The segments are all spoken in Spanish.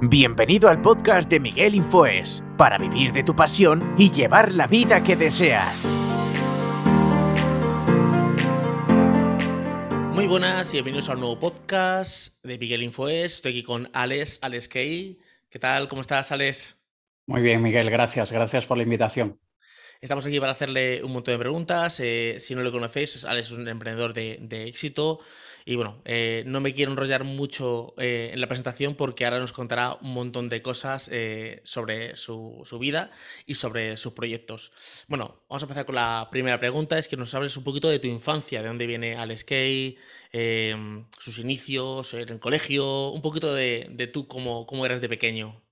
Bienvenido al podcast de Miguel Infoes, para vivir de tu pasión y llevar la vida que deseas. Muy buenas y bienvenidos a un nuevo podcast de Miguel Infoes. Estoy aquí con Alex, Alex Key. ¿Qué tal? ¿Cómo estás, Alex? Muy bien, Miguel, gracias. Gracias por la invitación. Estamos aquí para hacerle un montón de preguntas. Eh, si no lo conocéis, Alex es un emprendedor de, éxito. Y bueno, eh, no me quiero enrollar mucho eh, en la presentación porque ahora nos contará un montón de cosas sobre su, vida y sobre sus proyectos. Bueno, vamos a empezar con la primera pregunta. Es que nos hables un poquito de tu infancia, de dónde viene Alex Kay, sus inicios en el colegio, un poquito de, de tú cómo, cómo eras de pequeño.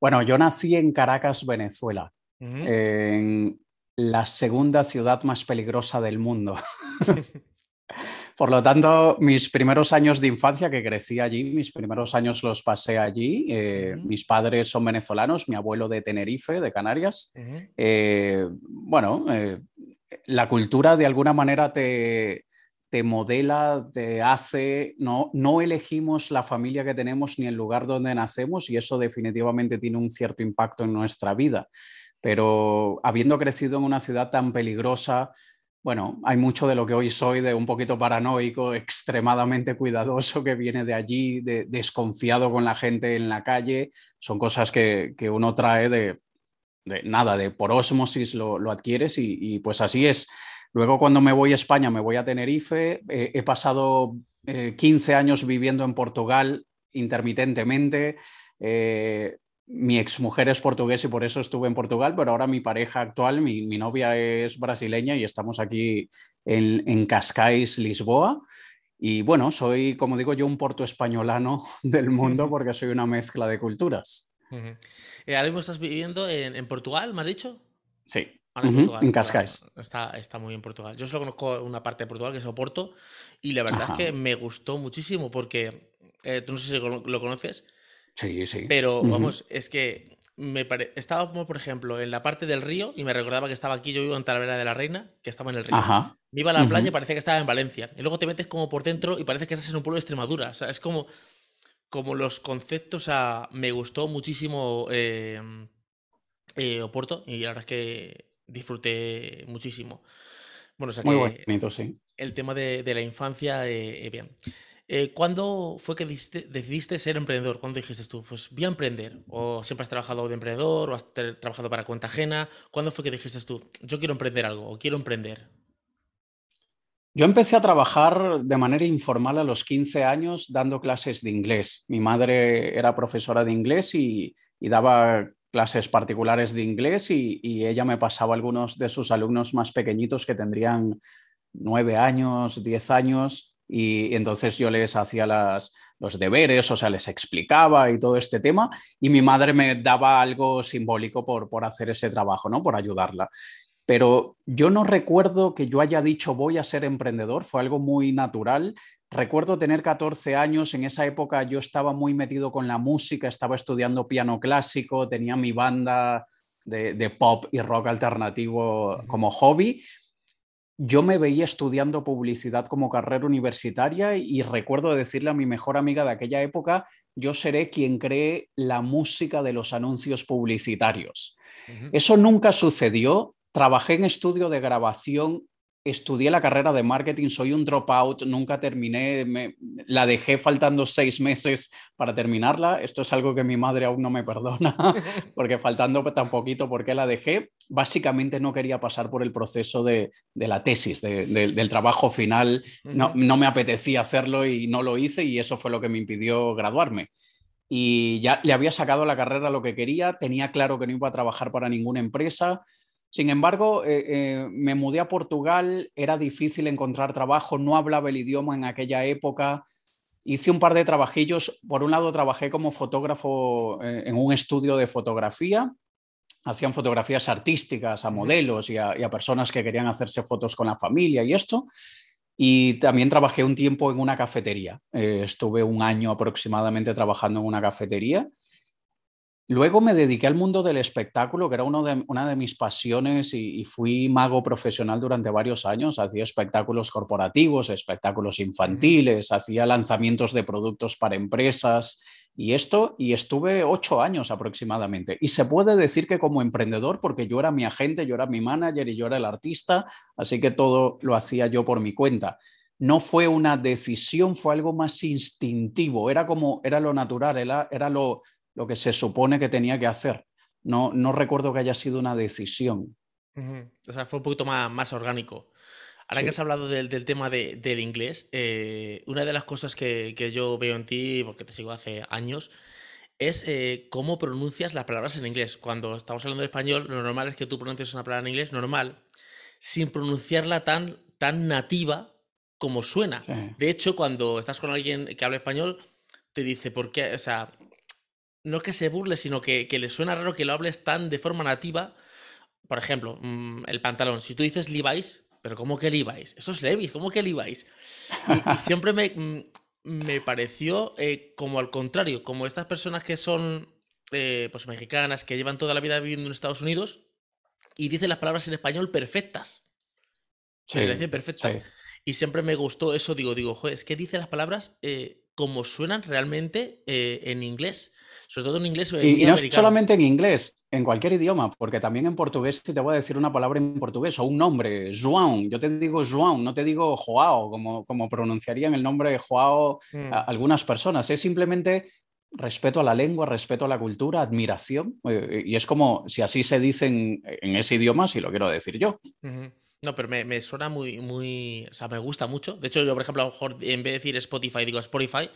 Bueno, yo nací en Caracas, Venezuela en la segunda ciudad más peligrosa del mundo. Por lo tanto, mis primeros años de infancia, que crecí allí, mis primeros años los pasé allí. Eh, mis padres son venezolanos, mi abuelo de Tenerife, de Canarias. Eh, bueno, eh, la cultura de alguna manera te, te modela, te hace, no, no elegimos la familia que tenemos ni el lugar donde nacemos y eso definitivamente tiene un cierto impacto en nuestra vida pero habiendo crecido en una ciudad tan peligrosa, bueno, hay mucho de lo que hoy soy, de un poquito paranoico, extremadamente cuidadoso, que viene de allí, de, desconfiado con la gente en la calle. Son cosas que, uno trae de, nada, de por osmosis lo, adquieres y, pues así es. Luego cuando me voy a España, me voy a Tenerife, he pasado 15 eh, años viviendo en Portugal intermitentemente. Eh, mi exmujer es portugués y por eso estuve en Portugal, pero ahora mi pareja actual, mi, novia es brasileña y estamos aquí en, Cascais, Lisboa. Y bueno, soy, como digo yo, un porto españolano del mundo porque soy una mezcla de culturas. Eh, ahora mismo estás viviendo en, Portugal, ¿me has dicho? Sí. en, Cascais. está, está muy bien Portugal. Yo solo conozco una parte de Portugal que es Oporto y la verdad es que me gustó muchísimo porque, eh, tú no sé si lo conoces, Sí, sí. Pero vamos, es que me estaba como, por ejemplo, en la parte del río y me recordaba que estaba aquí, yo vivo en Talavera de la Reina, que estaba en el río. Me iba a la playa y parecía que estaba en Valencia. Y luego te metes como por dentro y parece que estás en un pueblo de Extremadura. O sea, es como, como los conceptos. O me gustó muchísimo em, eh, Oporto y la verdad es que disfruté muchísimo. Bueno, o sea Muy bonito, sí. El tema de, la infancia, eh, eh, bien. Eh, ¿Cuándo fue que decidiste, ser emprendedor? ¿Cuándo dijiste tú, pues voy a emprender? ¿O siempre has trabajado de emprendedor o has trabajado para cuenta ajena? ¿Cuándo fue que dijiste tú, yo quiero emprender algo o quiero emprender? Yo empecé a trabajar de manera informal a los 15 años dando clases de inglés. Mi madre era profesora de inglés y, daba clases particulares de inglés y, y, ella me pasaba algunos de sus alumnos más pequeñitos que tendrían 9 años, 10 años y entonces yo les hacía los deberes, o sea, les explicaba y todo este tema, y mi madre me daba algo simbólico por, por hacer ese trabajo, ¿no? Por ayudarla. Pero yo no recuerdo que yo haya dicho voy a ser emprendedor, fue algo muy natural. Recuerdo tener 14 años, en esa época yo estaba muy metido con la música, estaba estudiando piano clásico, tenía mi banda de, de pop y rock alternativo como hobby yo me veía estudiando publicidad como carrera universitaria y recuerdo decirle a mi mejor amiga de aquella época, yo seré quien cree la música de los anuncios publicitarios. Eso nunca sucedió. Trabajé en estudio de grabación estudié la carrera de marketing, soy un dropout, nunca terminé, me, la dejé faltando seis meses para terminarla. Esto es algo que mi madre aún no me perdona, porque faltando tan poquito, porque la dejé? Básicamente no quería pasar por el proceso de, la tesis, del trabajo final. No, no me apetecía hacerlo y no lo hice y eso fue lo que me impidió graduarme y ya le había sacado la carrera lo que quería, tenía claro que no iba a trabajar para ninguna empresa, sin embargo, eh, eh, me mudé a Portugal, era difícil encontrar trabajo, no hablaba el idioma en aquella época. Hice un par de trabajillos. Por un lado, trabajé como fotógrafo eh, en un estudio de fotografía. Hacían fotografías artísticas a modelos y a, personas que querían hacerse fotos con la familia y esto. Y también trabajé un tiempo en una cafetería. estuve un año aproximadamente trabajando en una cafetería Luego me dediqué al mundo del espectáculo, que era uno de, una de mis pasiones y, fui mago profesional durante varios años. Hacía espectáculos corporativos, espectáculos infantiles, hacía lanzamientos de productos para empresas y esto, y estuve ocho años aproximadamente. Y se puede decir que como emprendedor, porque yo era mi agente, yo era mi manager y yo era el artista, así que todo lo hacía yo por mi cuenta no fue una decisión, fue algo más instintivo, era como, era lo natural, era, era lo, lo que se supone que tenía que hacer. No, no recuerdo que haya sido una decisión. O sea, fue un poquito más, más orgánico. Ahora que has hablado del, tema del inglés, eh, una de las cosas que, yo veo en ti, porque te sigo hace años, es eh, cómo pronuncias las palabras en inglés. Cuando estamos hablando de español, lo normal es que tú pronuncies una palabra en inglés normal, sin pronunciarla tan, tan nativa como suena. De hecho, cuando estás con alguien que habla español, te dice, ¿por qué? O sea, no es que se burle, sino que, le suena raro que lo hables tan de forma nativa. Por ejemplo, mm, el pantalón. Si tú dices Levi's, pero ¿cómo que Levi's? Esto es Levi's, ¿cómo que Levi's? Y, siempre me, mm, me pareció eh, como al contrario, como estas personas que son eh, pues mexicanas, que llevan toda la vida viviendo en Estados Unidos y dicen las palabras en español perfectas. Sí, me perfectas. Y siempre me gustó eso, digo, digo, joder, es que dice las palabras eh, como suenan realmente en inglés. Sobre todo en inglés. y, y no solamente en inglés, en cualquier idioma, porque también en portugués te voy a decir una palabra en portugués o un nombre, João. Yo te digo João, no te digo Joao, como, como pronunciarían el nombre Joao mm. algunas personas. Es simplemente respeto a la lengua, respeto a la cultura, admiración. Eh, y es como si así se dice en, ese idioma, si lo quiero decir yo. No, pero me, me, suena muy, muy. O sea, me gusta mucho. De hecho, yo, por ejemplo, a lo mejor en vez de decir Spotify, digo Spotify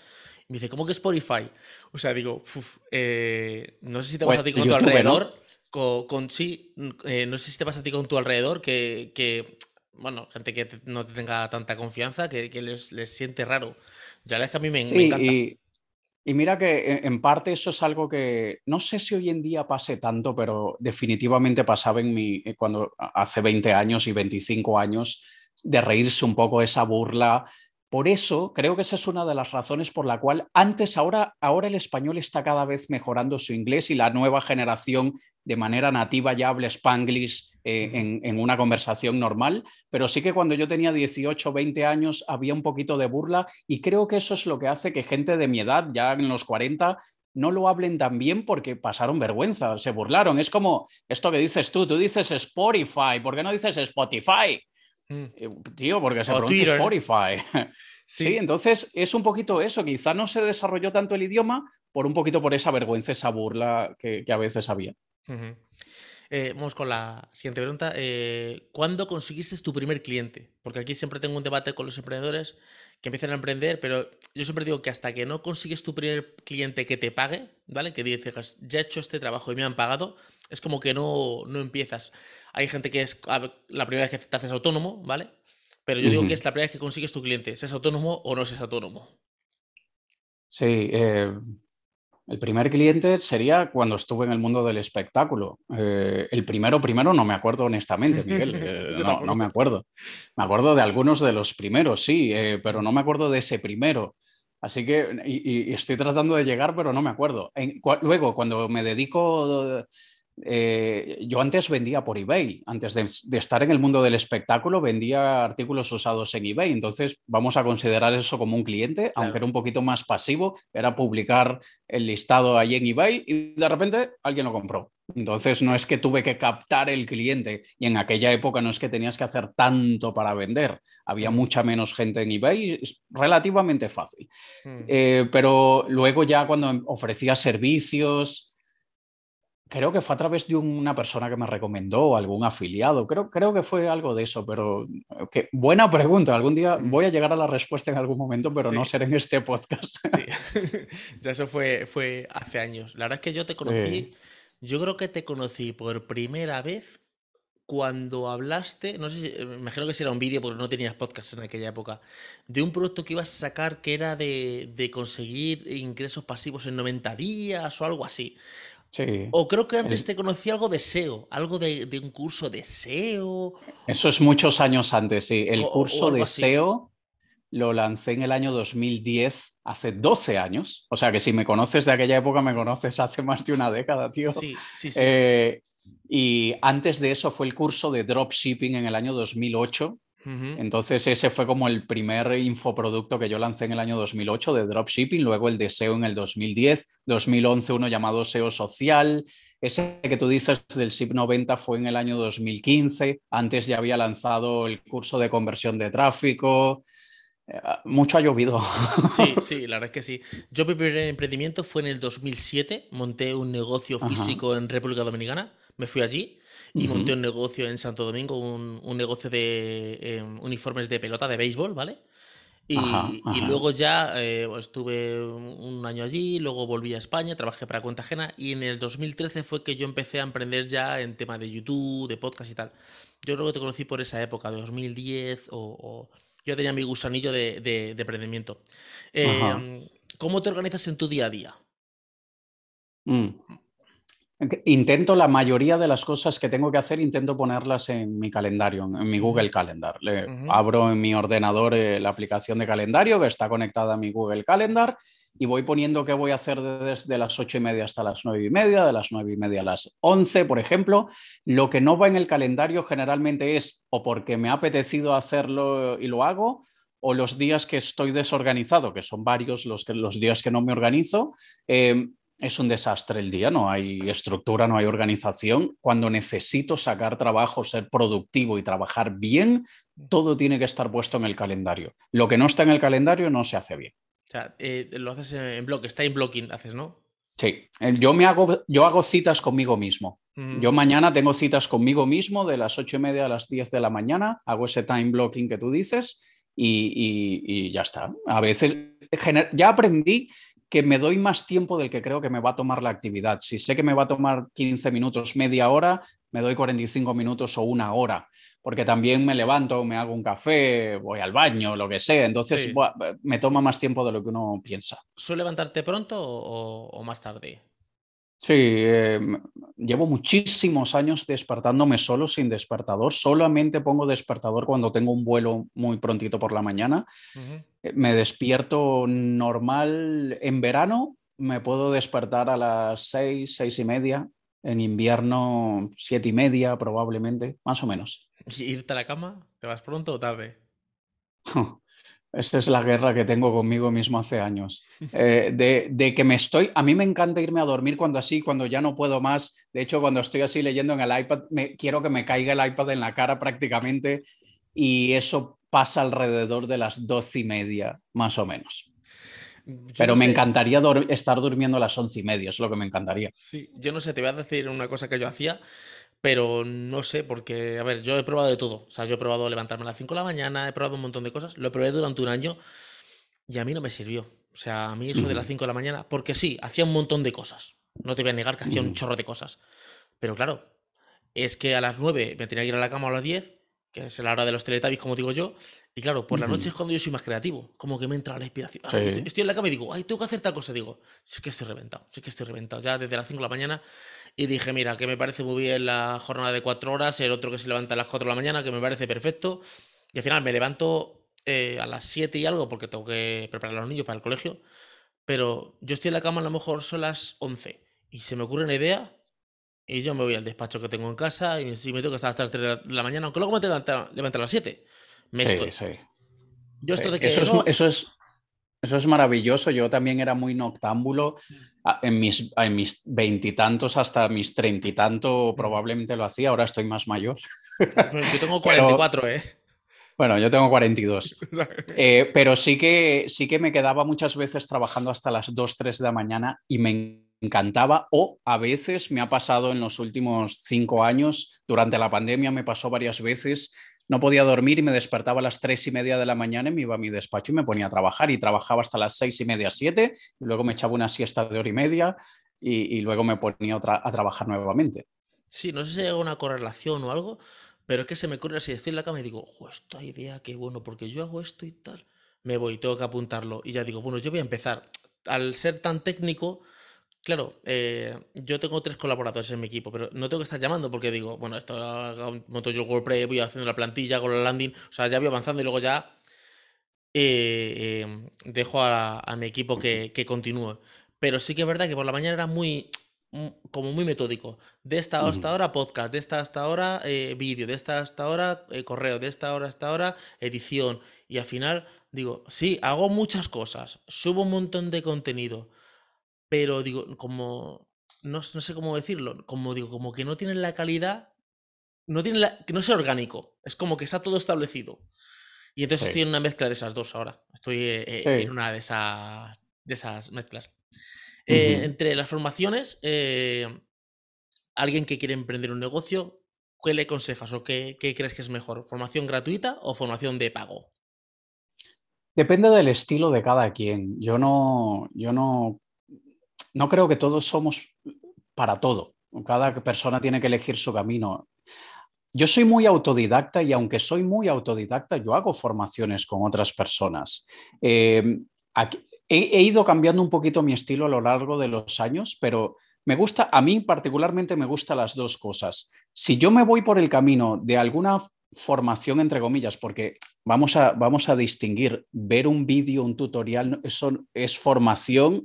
me dice, ¿cómo que Spotify? O sea, digo, eh, no sé si te vas a ti con tu alrededor. Con, sí, eh, no sé si te pasa a ti con tu alrededor que, bueno, gente que no te tenga tanta confianza, que, les, siente raro. Ya es que a mí me, encanta. Y, y, mira que en parte eso es algo que no sé si hoy en día pase tanto, pero definitivamente pasaba en mi, eh, cuando hace 20 años y 25 años, de reírse un poco esa burla por eso creo que esa es una de las razones por la cual antes, ahora, ahora el español está cada vez mejorando su inglés y la nueva generación de manera nativa ya habla spanglish eh, en, una conversación normal, pero sí que cuando yo tenía 18 o 20 años había un poquito de burla y creo que eso es lo que hace que gente de mi edad, ya en los 40, no lo hablen tan bien porque pasaron vergüenza, se burlaron. Es como esto que dices tú, tú dices Spotify, ¿por qué no dices Spotify? Mm. Eh, tío, porque se pronuncia Spotify. sí. entonces es un poquito eso, quizá no se desarrolló tanto el idioma por un poquito por esa vergüenza, esa burla que, a veces había. Eh, vamos con la siguiente pregunta. Eh, ¿Cuándo conseguiste tu primer cliente? Porque aquí siempre tengo un debate con los emprendedores que empiezan a emprender, pero yo siempre digo que hasta que no consigues tu primer cliente que te pague, ¿vale? Que dices, ya he hecho este trabajo y me han pagado, es como que no, no empiezas. Hay gente que es la primera vez que te haces autónomo, ¿vale? Pero yo digo que es la primera vez que consigues tu cliente, ¿es autónomo o no es autónomo? Sí, eh, el primer cliente sería cuando estuve en el mundo del espectáculo. Eh, el primero, primero no me acuerdo honestamente, Miguel. Eh, no, no, me acuerdo. Me acuerdo de algunos de los primeros, sí, pero no me acuerdo de ese primero. Así que, y, estoy tratando de llegar, pero no me acuerdo. luego, cuando me dedico eh, yo antes vendía por eBay, antes de, estar en el mundo del espectáculo vendía artículos usados en eBay, entonces vamos a considerar eso como un cliente, aunque era un poquito más pasivo, era publicar el listado ahí en eBay y de repente alguien lo compró. Entonces no es que tuve que captar el cliente y en aquella época no es que tenías que hacer tanto para vender, había mucha menos gente en eBay, relativamente fácil. Mm. Eh, pero luego ya cuando ofrecía servicios, Creo que fue a través de una persona que me recomendó, algún afiliado. Creo, creo que fue algo de eso, pero que, buena pregunta. Algún día voy a llegar a la respuesta en algún momento, pero no ser en este podcast. Sí, ya eso fue, fue hace años. La verdad es que yo te conocí, yo creo que te conocí por primera vez cuando hablaste, no sé si, me imagino que si era un vídeo porque no tenías podcast en aquella época, de un producto que ibas a sacar que era de, de conseguir ingresos pasivos en 90 días o algo así. O creo que antes te conocí algo de SEO, algo de, un curso de SEO. Eso es muchos años antes, sí. El curso de SEO lo lancé en el año 2010, hace 12 años. O sea que si me conoces de aquella época, me conoces hace más de una década, tío. Sí, sí, sí. Eh, y antes de eso fue el curso de dropshipping en el año 2008. Entonces ese fue como el primer infoproducto que yo lancé en el año 2008 de dropshipping, luego el de SEO en el 2010, 2011 uno llamado SEO social, ese que tú dices del SIP 90 fue en el año 2015, antes ya había lanzado el curso de conversión de tráfico, eh, mucho ha llovido. Sí, sí, la verdad es que sí. Yo mi primer emprendimiento fue en el 2007, monté un negocio físico en República Dominicana, me fui allí y monté un negocio en Santo Domingo, un, negocio de em, uniformes de pelota de béisbol, ¿vale? Y, luego ya eh, estuve un año allí, luego volví a España, trabajé para cuenta ajena y en el 2013 fue que yo empecé a emprender ya en tema de YouTube, de podcast y tal. Yo creo que te conocí por esa época, de 2010 o... yo tenía mi gusanillo de, de, emprendimiento. Em, ¿Cómo te organizas en tu día a día? Mm. Intento la mayoría de las cosas que tengo que hacer, intento ponerlas en mi calendario, en mi Google Calendar. Le Abro en mi ordenador eh, la aplicación de calendario que está conectada a mi Google Calendar y voy poniendo qué voy a hacer desde las ocho y media hasta las nueve y media, de las nueve y media a las once, por ejemplo. Lo que no va en el calendario generalmente es o porque me ha apetecido hacerlo y lo hago, o los días que estoy desorganizado, que son varios los, que, los días que no me organizo, eh, es un desastre el día, no hay estructura, no hay organización. Cuando necesito sacar trabajo, ser productivo y trabajar bien, todo tiene que estar puesto en el calendario. Lo que no está en el calendario no se hace bien. O sea, eh, lo haces en está en blocking, haces, ¿no? Sí, eh, yo, me hago, yo hago citas conmigo mismo. Yo mañana tengo citas conmigo mismo de las ocho y media a las 10 de la mañana, hago ese time blocking que tú dices y, y ya está. A veces, ya aprendí que me doy más tiempo del que creo que me va a tomar la actividad. Si sé que me va a tomar 15 minutos, media hora, me doy 45 minutos o una hora, porque también me levanto, me hago un café, voy al baño, lo que sea. Entonces me toma más tiempo de lo que uno piensa. ¿Suele levantarte pronto o más tarde? Sí, eh, llevo muchísimos años despertándome solo, sin despertador. Solamente pongo despertador cuando tengo un vuelo muy prontito por la mañana. Eh, me despierto normal en verano, me puedo despertar a las seis, seis y media. En invierno, siete y media probablemente, más o menos. ¿Y irte a la cama? ¿Te vas pronto o tarde? Esa es la guerra que tengo conmigo mismo hace años. Eh, de, que me estoy. A mí me encanta irme a dormir cuando así, cuando ya no puedo más. De hecho, cuando estoy así leyendo en el iPad, me, quiero que me caiga el iPad en la cara prácticamente. Y eso pasa alrededor de las doce y media, más o menos. Pero me encantaría estar durmiendo a las once y media, es lo que me encantaría. Sí, yo no sé, te voy a decir una cosa que yo hacía pero no sé, porque, a ver, yo he probado de todo. O sea, yo he probado levantarme a las 5 de la mañana, he probado un montón de cosas. Lo probé durante un año y a mí no me sirvió. O sea, a mí eso de las 5 de la mañana, porque sí, hacía un montón de cosas. No te voy a negar que hacía un chorro de cosas. Pero claro, es que a las 9 me tenía que ir a la cama a las 10, que es la hora de los teletubbies, como digo yo. Y claro, por la noche es cuando yo soy más creativo. Como que me entra la inspiración. estoy en la cama y digo, ay, tengo que hacer tal cosa. Digo, sí que estoy reventado, sí que estoy reventado. Ya desde las 5 de la mañana y dije, mira, que me parece muy bien la jornada de cuatro horas, el otro que se levanta a las 4 de la mañana, que me parece perfecto. Y al final me levanto eh, a las 7 y algo porque tengo que preparar a los niños para el colegio. Pero yo estoy en la cama a lo mejor son las 11 y se me ocurre una idea y yo me voy al despacho que tengo en casa y si me tengo que estar hasta las 3 de la mañana, aunque luego me tengo que levantar a las 7. Me sí, estoy. Sí. Yo esto de que eso, es, eso, es, eso es maravilloso. Yo también era muy noctámbulo. En mis, en mis veintitantos hasta mis treinta y tanto probablemente lo hacía. Ahora estoy más mayor. Pues yo tengo 44, ¿eh? Bueno, yo tengo 42. eh, pero sí que, sí que me quedaba muchas veces trabajando hasta las 2, 3 de la mañana y me encantaba. O a veces me ha pasado en los últimos cinco años, durante la pandemia me pasó varias veces no podía dormir y me despertaba a las tres y media de la mañana y me iba a mi despacho y me ponía a trabajar y trabajaba hasta las seis y media, siete, y luego me echaba una siesta de hora y media y, luego me ponía a trabajar nuevamente. Sí, no sé si hay alguna correlación o algo, pero es que se me ocurre así, estoy en la cama y digo, esta idea, qué bueno, porque yo hago esto y tal. Me voy, tengo que apuntarlo y ya digo, bueno, yo voy a empezar. Al ser tan técnico, Claro, eh, yo tengo tres colaboradores en mi equipo, pero no tengo que estar llamando porque digo, bueno, esto monto yo el WordPress, voy haciendo la plantilla, hago la landing, o sea, ya voy avanzando y luego ya eh, em, dejo a, mi equipo que, continúe. Pero sí que es verdad que por la mañana era muy, mm, como muy metódico. De esta hasta ahora podcast, de esta hasta ahora eh, vídeo, de esta hasta ahora eh, correo, de esta hora hasta ahora edición. Y al final digo, sí, hago muchas cosas, subo un montón de contenido, pero digo, como, no, sé cómo decirlo, como digo, como que no tienen la calidad, no tienen la, que no es orgánico, es como que está todo establecido. Y entonces estoy en una mezcla de esas dos ahora. Estoy eh, eh, en una de esas, de esas mezclas. Eh, entre las formaciones, alguien que quiere emprender un negocio, ¿qué le aconsejas o qué, qué, crees que es mejor? ¿Formación gratuita o formación de pago? Depende del estilo de cada quien. Yo no, yo no, no creo que todos somos para todo. Cada persona tiene que elegir su camino. Yo soy muy autodidacta y aunque soy muy autodidacta, yo hago formaciones con otras personas. Eh, he, ido cambiando un poquito mi estilo a lo largo de los años, pero me gusta, a mí particularmente me gustan las dos cosas. Si yo me voy por el camino de alguna formación, entre comillas, porque vamos a, vamos a distinguir, ver un vídeo, un tutorial, eso es formación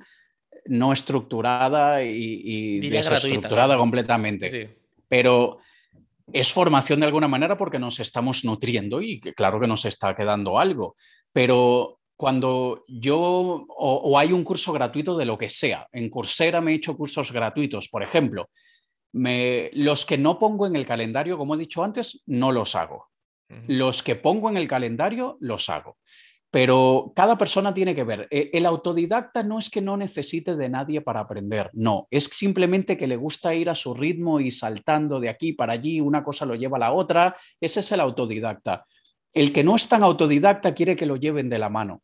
no estructurada y, desestructurada completamente. Pero es formación de alguna manera porque nos estamos nutriendo y claro que nos está quedando algo, pero cuando yo o, hay un curso gratuito de lo que sea, en Coursera me he hecho cursos gratuitos, por ejemplo, los que no pongo en el calendario, como he dicho antes, no los hago. Los que pongo en el calendario, los hago. Pero cada persona tiene que ver. E, el autodidacta no es que no necesite de nadie para aprender, no, es simplemente que le gusta ir a su ritmo y saltando de aquí para allí, una cosa lo lleva a la otra, ese es el autodidacta. El que no es tan autodidacta quiere que lo lleven de la mano.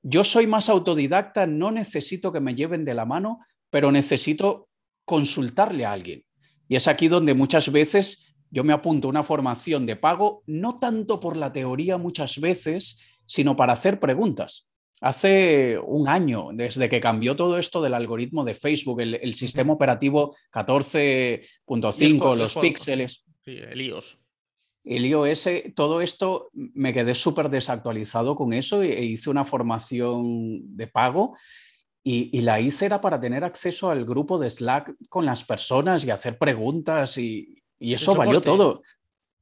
Yo soy más autodidacta, no necesito que me lleven de la mano, pero necesito consultarle a alguien. Y es aquí donde muchas veces yo me apunto a una formación de pago, no tanto por la teoría muchas veces, sino para hacer preguntas. Hace un año, desde que cambió todo esto del algoritmo de Facebook, el, sistema operativo 14.5, los píxeles. Sí, el iOS. El iOS, todo esto me quedé súper desactualizado con eso e, hice una formación de pago y, la hice era para tener acceso al grupo de Slack con las personas y hacer preguntas y, eso valió todo.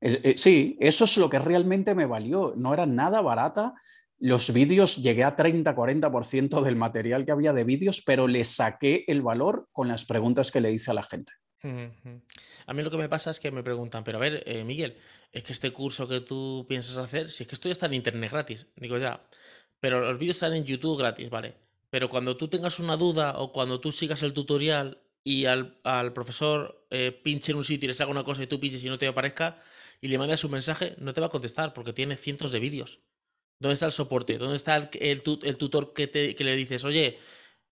Eh, sí, eso es lo que realmente me valió. No era nada barata. Los vídeos llegué a 30-40% del material que había de vídeos, pero le saqué el valor con las preguntas que le hice a la gente. A mí lo que me pasa es que me preguntan, pero a ver, eh, Miguel, es que este curso que tú piensas hacer, si es que esto ya está en internet gratis. Digo, ya, pero los vídeos están en YouTube gratis, ¿vale? Pero cuando tú tengas una duda o cuando tú sigas el tutorial y al, profesor eh, pinche en un sitio y le haga una cosa y tú pinches y no te aparezca, y le mandas un mensaje, no te va a contestar porque tiene cientos de vídeos. ¿Dónde está el soporte? ¿Dónde está el, tutor que, te, le dices, oye,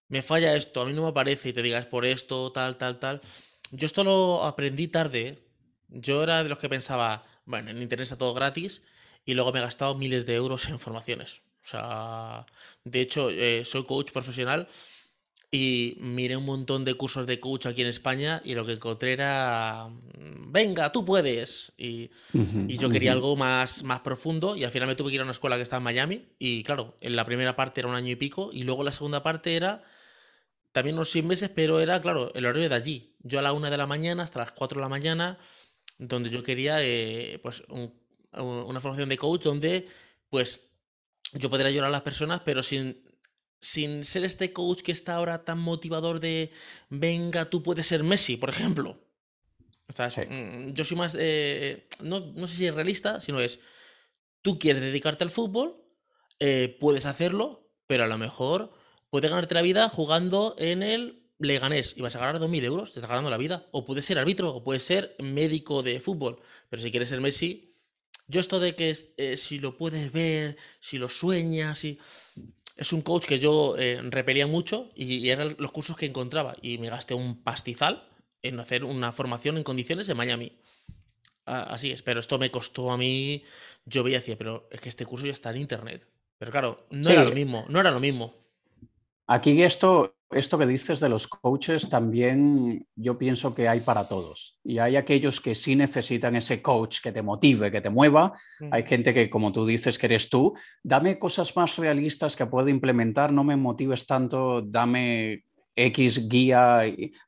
me falla esto, a mí no me aparece y te digas por esto, tal, tal, tal? Yo esto lo aprendí tarde. Yo era de los que pensaba, bueno, en Internet está todo gratis y luego me he gastado miles de euros en formaciones. O sea, de hecho, eh, soy coach profesional y miré un montón de cursos de coach aquí en España y lo que encontré era, mm, venga, tú puedes. Y, yo quería algo más, más profundo y al final me tuve que ir a una escuela que está en Miami y claro, en la primera parte era un año y pico y luego la segunda parte era también unos seis meses, pero era, claro, el horario de allí. Yo a la una de la mañana hasta las cuatro de la mañana, donde yo quería, eh, pues, una formación de coach donde, pues, yo podría ayudar a las personas, pero sin sin ser este coach que está ahora tan motivador de venga, tú puedes ser Messi, por ejemplo. Mm, yo soy más, eh, no, no, sé si es realista, sino es, tú quieres dedicarte al fútbol, eh, puedes hacerlo, pero a lo mejor puedes ganarte la vida jugando en el Leganés y vas a ganar 2.000 euros, te estás ganando la vida. O puedes ser árbitro, o puedes ser médico de fútbol, pero si quieres ser Messi, yo esto de que eh, si lo puedes ver, si lo sueñas, y es un coach que yo eh, repelía mucho y, eran los cursos que encontraba. Y me gasté un pastizal en hacer una formación en condiciones en Miami. así es, pero esto me costó a mí. Yo veía decía, pero es que este curso ya está en internet. Pero claro, no era lo mismo, no era lo mismo. Aquí esto, esto que dices de los coaches también yo pienso que hay para todos. Y hay aquellos que sí necesitan ese coach que te motive, que te mueva. Hay gente que, como tú dices, que eres tú, dame cosas más realistas que pueda implementar, no me motives tanto, dame X guía,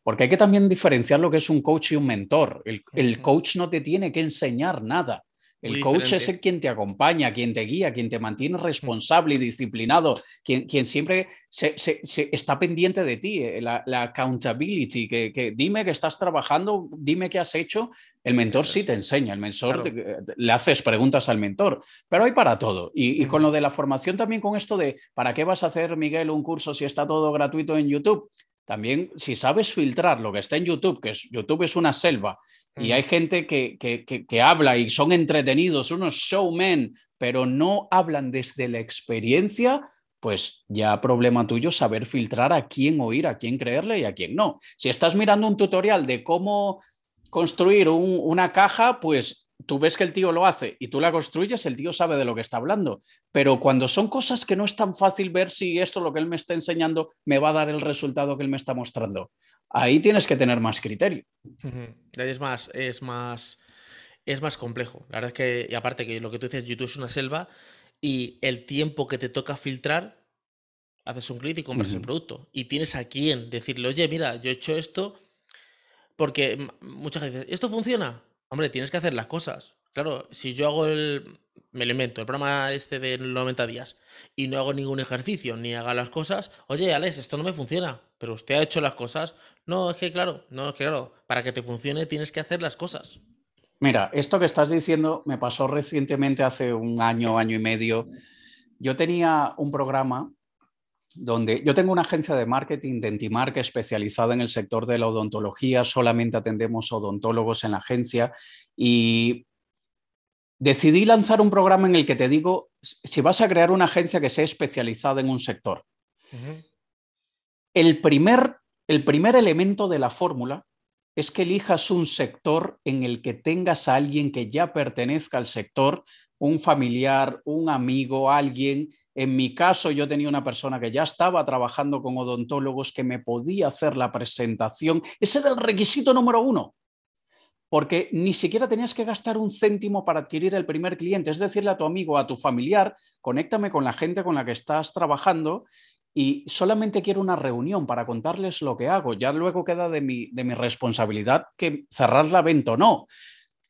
porque hay que también diferenciar lo que es un coach y un mentor. el coach no te tiene que enseñar nada. El coach es el quien te acompaña, quien te guía, quien te mantiene responsable y disciplinado, quien, quien siempre se, está pendiente de ti, eh, la, accountability, que, dime que estás trabajando, dime qué has hecho. El mentor sí te enseña, el mentor le haces preguntas al mentor, pero hay para todo. Y, y, con lo de la formación también con esto de, ¿para qué vas a hacer, Miguel, un curso si está todo gratuito en YouTube? También, si sabes filtrar lo que está en YouTube, que es, YouTube es una selva, y hay gente que, que, habla y son entretenidos, unos showmen, pero no hablan desde la experiencia, pues ya problema tuyo saber filtrar a quién oír, a quién creerle y a quién no. Si estás mirando un tutorial de cómo construir una caja, pues tú ves que el tío lo hace y tú la construyes, el tío sabe de lo que está hablando. Pero cuando son cosas que no es tan fácil ver si esto, lo que él me está enseñando, me va a dar el resultado que él me está mostrando, ahí tienes que tener más criterio. Es más, es más, es más complejo. La verdad es que, y aparte que lo que tú dices, YouTube es una selva y el tiempo que te toca filtrar, haces un clic y compras el producto. Y tienes a quién decirle, oye, mira, yo he hecho esto porque muchas veces, ¿esto funciona? Hombre, tienes que hacer las cosas. Claro, si yo hago el. Me lo invento, el programa este de 90 días y no hago ningún ejercicio ni haga las cosas, oye, Alex, esto no me funciona, pero usted ha hecho las cosas. No, es que claro, no, es que claro, para que te funcione tienes que hacer las cosas. Mira, esto que estás diciendo me pasó recientemente, hace un año, año y medio. Yo tenía un programa donde yo tengo una agencia de marketing, Dentimark, especializada en el sector de la odontología, solamente atendemos odontólogos en la agencia y decidí lanzar un programa en el que te digo, si vas a crear una agencia que sea especializada en un sector, el, primer, el primer elemento de la fórmula es que elijas un sector en el que tengas a alguien que ya pertenezca al sector, un familiar, un amigo, alguien en mi caso, yo tenía una persona que ya estaba trabajando con odontólogos que me podía hacer la presentación. Ese era el requisito número uno, porque ni siquiera tenías que gastar un céntimo para adquirir el primer cliente. Es decirle a tu amigo, a tu familiar, conéctame con la gente con la que estás trabajando y solamente quiero una reunión para contarles lo que hago. Ya luego queda de mi, de mi responsabilidad que cerrar la venta o no.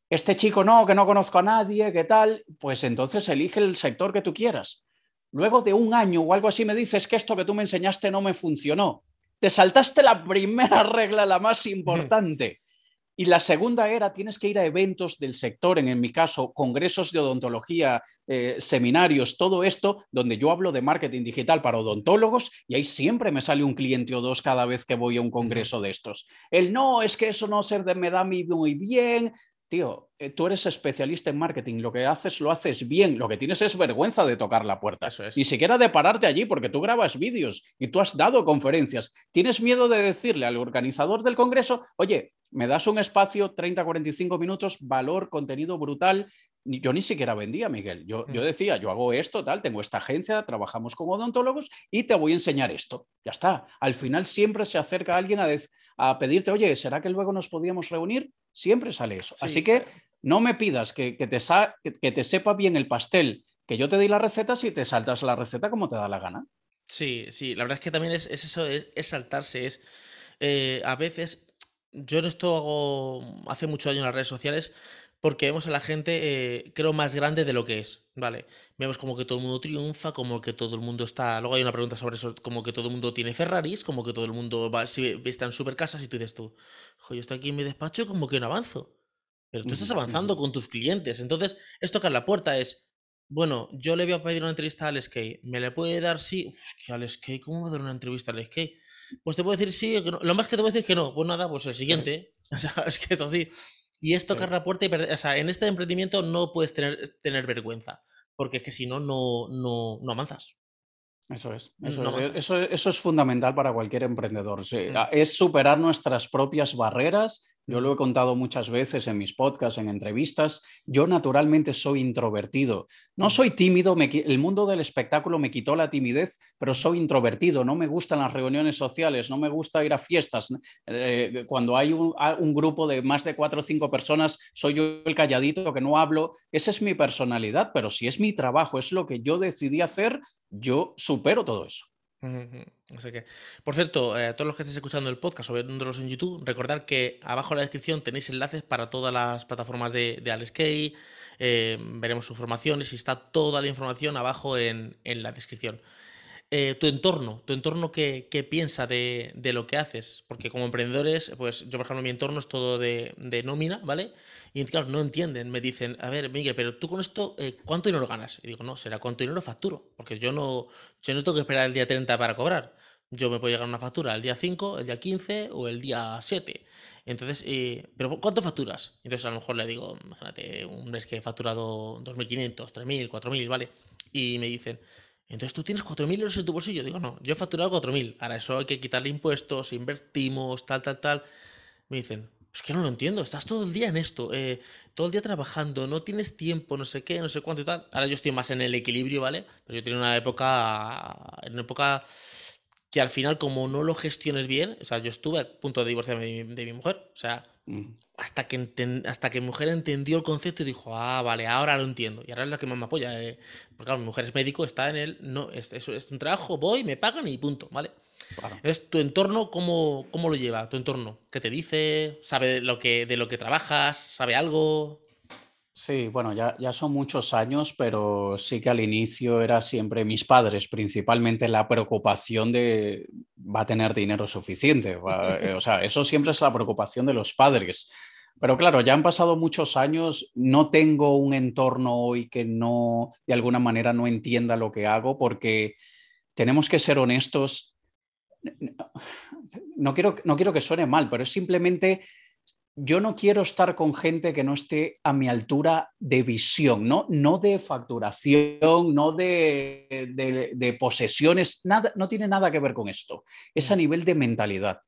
Este chico no, que no conozco a nadie, ¿qué tal? Pues entonces elige el sector que tú quieras luego de un año o algo así me dices que esto que tú me enseñaste no me funcionó. Te saltaste la primera regla, la más importante. Y la segunda era, tienes que ir a eventos del sector, en, mi caso, congresos de odontología, eh, seminarios, todo esto, donde yo hablo de marketing digital para odontólogos y ahí siempre me sale un cliente o dos cada vez que voy a un congreso de estos. El no, es que eso no se me da muy bien, tío, eh, tú eres especialista en marketing, lo que haces lo haces bien, lo que tienes es vergüenza de tocar la puerta. Eso es. Ni siquiera de pararte allí porque tú grabas vídeos y tú has dado conferencias. Tienes miedo de decirle al organizador del congreso, oye, me das un espacio 30, 45 minutos, valor, contenido brutal. Yo ni siquiera vendía, Miguel. Yo, yo mm. decía, yo hago esto, tal, tengo esta agencia, trabajamos con odontólogos y te voy a enseñar esto. Ya está. Al final siempre se acerca alguien a, a pedirte, oye, ¿será que luego nos podíamos reunir? Siempre sale eso. Así que no me pidas que, te que, te sepa bien el pastel, que yo te di la receta si te saltas la receta como te da la gana. Sí, sí, la verdad es que también es, eso, es, saltarse, es eh, a veces, yo en esto hago hace mucho años en las redes sociales, porque vemos a la gente, eh, creo, más grande de lo que es, ¿vale? Vemos como que todo el mundo triunfa, como que todo el mundo está... Luego hay una pregunta sobre eso, como que todo el mundo tiene Ferraris, como que todo el mundo va, si, está en super casas y tú dices tú, yo estoy aquí en mi despacho como que no avanzo. Pero tú estás avanzando con tus clientes. Entonces, es tocar la puerta, es... Bueno, yo le voy a pedir una entrevista a Alex Kay. ¿Me le puede dar sí? Uf, que Alex Kay, ¿cómo va a dar una entrevista a Alex Kay? Pues te puedo decir sí, lo más que te voy a decir que no. Pues nada, pues el siguiente. O sea, es que es así. Y es tocar la puerta y perder. O sea, en este emprendimiento no puedes tener, tener vergüenza, porque es que si no, no, no, avanzas. Eso es, eso, es, fundamental para cualquier emprendedor. Mm. Es superar nuestras propias barreras, Yo lo he contado muchas veces en mis podcasts, en entrevistas. Yo naturalmente soy introvertido. No soy tímido, el mundo del espectáculo me quitó la timidez, pero soy introvertido. No me gustan las reuniones sociales, no me gusta ir a fiestas. Eh, cuando hay un, un, grupo de más de cuatro o cinco personas, soy yo el calladito que no hablo. Esa es mi personalidad, pero si es mi trabajo, es lo que yo decidí hacer, yo supero todo eso por cierto, a eh, todos los que estéis escuchando el podcast o viéndolos en YouTube, recordad que abajo en la descripción tenéis enlaces para todas las plataformas de, de Alex Kay, eh, veremos sus formaciones y está toda la información abajo en la descripción. Eh, tu entorno, tu entorno qué, piensa de, lo que haces, porque como emprendedores, pues yo por ejemplo mi entorno es todo de, nómina, ¿vale? Y claro, no entienden, me dicen, a ver, Miguel, pero tú con esto, eh, ¿cuánto dinero ganas? Y digo, no, será cuánto dinero facturo, porque yo no, yo no tengo que esperar el día 30 para cobrar. Yo me puedo llegar a una factura el día 5, el día 15 o el día 7. Entonces, eh, ¿pero cuánto facturas? Entonces a lo mejor le digo, imagínate, un mes que he facturado 2.500, 3.000, 4.000, ¿vale? Y me dicen, entonces tú tienes 4.000 euros en tu bolsillo. Digo, no, yo he facturado 4.000. Ahora eso hay que quitarle impuestos, invertimos, tal, tal, tal. Me dicen, es que no lo entiendo, estás todo el día en esto, eh, todo el día trabajando, no tienes tiempo, no sé qué, no sé cuánto y tal. Ahora yo estoy más en el equilibrio, ¿vale? Yo tenía una época, en una época que al final como no lo gestiones bien, o sea, yo estuve a punto de divorciarme de mi, mujer, o sea, hasta, que hasta que mi mujer entendió el concepto y dijo, ah, vale, ahora lo entiendo. Y ahora es la que más me apoya. Eh, porque claro, mi mujer es médico, está en el, no, es, es, un trabajo, voy, me pagan y punto, ¿vale? Entonces, ¿tu entorno cómo, cómo lo lleva? ¿Tu entorno? ¿Qué te dice? ¿Sabe de lo que, de lo que trabajas? ¿Sabe algo? Sí, bueno, ya, ya son muchos años, pero sí que al inicio era siempre mis padres, principalmente la preocupación de va a tener dinero suficiente. Eh, o sea, eso siempre es la preocupación de los padres. Pero claro, ya han pasado muchos años, no tengo un entorno hoy que no, de alguna manera, no entienda lo que hago, porque tenemos que ser honestos. No quiero, no quiero que suene mal, pero es simplemente yo no quiero estar con gente que no esté a mi altura de visión, no, no de facturación, no de, posesiones, nada, no tiene nada que ver con esto. Es a mm. nivel de mentalidad.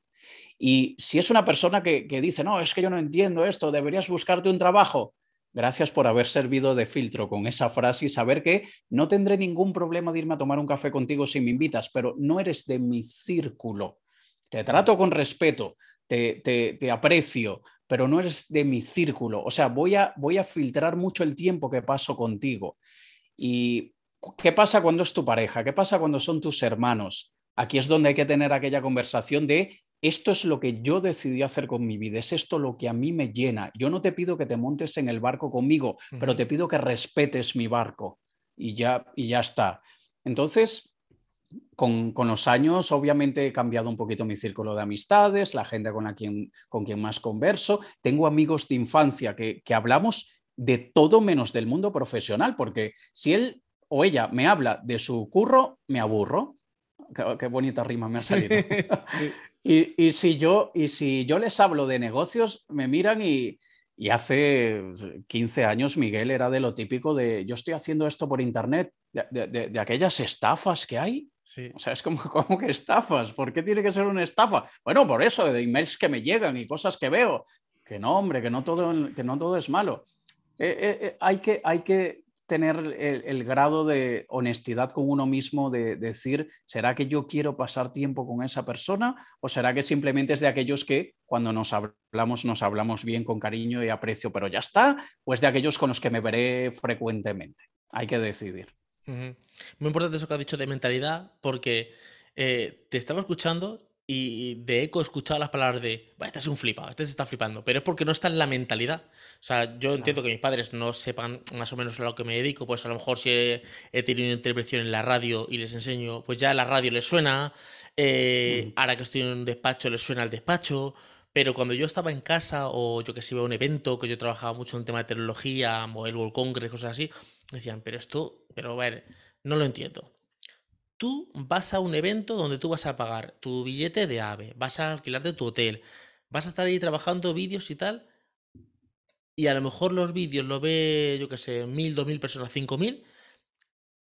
Y si es una persona que, que dice, no, es que yo no entiendo esto, deberías buscarte un trabajo, Gracias por haber servido de filtro con esa frase y saber que no tendré ningún problema de irme a tomar un café contigo si me invitas, pero no eres de mi círculo. Te trato con respeto, te, te, te aprecio, pero no eres de mi círculo. O sea, voy a, voy a filtrar mucho el tiempo que paso contigo. ¿Y qué pasa cuando es tu pareja? ¿Qué pasa cuando son tus hermanos? Aquí es donde hay que tener aquella conversación de esto es lo que yo decidí hacer con mi vida, es esto lo que a mí me llena. Yo no te pido que te montes en el barco conmigo, pero te pido que respetes mi barco y ya, y ya está. Entonces, con, los años, obviamente, he cambiado un poquito mi círculo de amistades, la gente con, la quien, con quien más converso. Tengo amigos de infancia que, hablamos de todo menos del mundo profesional, porque si él o ella me habla de su curro, me aburro. Qué, bonita rima me ha salido. y, si yo, y si yo les hablo de negocios, me miran y, y hace 15 años Miguel era de lo típico de yo estoy haciendo esto por internet, de aquellas estafas que hay. O sea, es como, como que estafas. ¿Por qué tiene que ser una estafa? Bueno, por eso, de emails que me llegan y cosas que veo. Que no, hombre, que no todo, que no todo es malo. Eh, eh, eh, hay, que, hay que tener el, grado de honestidad con uno mismo de, decir, ¿será que yo quiero pasar tiempo con esa persona? ¿O será que simplemente es de aquellos que cuando nos hablamos nos hablamos bien con cariño y aprecio, pero ya está? ¿O es de aquellos con los que me veré frecuentemente? Hay que decidir. Muy importante eso que has dicho de mentalidad, porque eh, te estaba escuchando y de eco he escuchado las palabras de, este es un flipado, este se está flipando, pero es porque no está en la mentalidad. O sea, yo entiendo que mis padres no sepan más o menos a lo que me dedico, pues a lo mejor si he, tenido una intervención en la radio y les enseño, pues ya la radio les suena, eh, mm. ahora que estoy en un despacho les suena el despacho, pero cuando yo estaba en casa o yo que sé, iba a un evento, que yo trabajaba mucho en el tema de tecnología, el World Congress, cosas así, decían, pero esto, pero a ver, no lo entiendo. Tú vas a un evento donde tú vas a pagar tu billete de AVE, vas a alquilar de tu hotel, vas a estar ahí trabajando vídeos y tal, y a lo mejor los vídeos lo ve, yo que sé, mil, dos mil personas, cinco mil,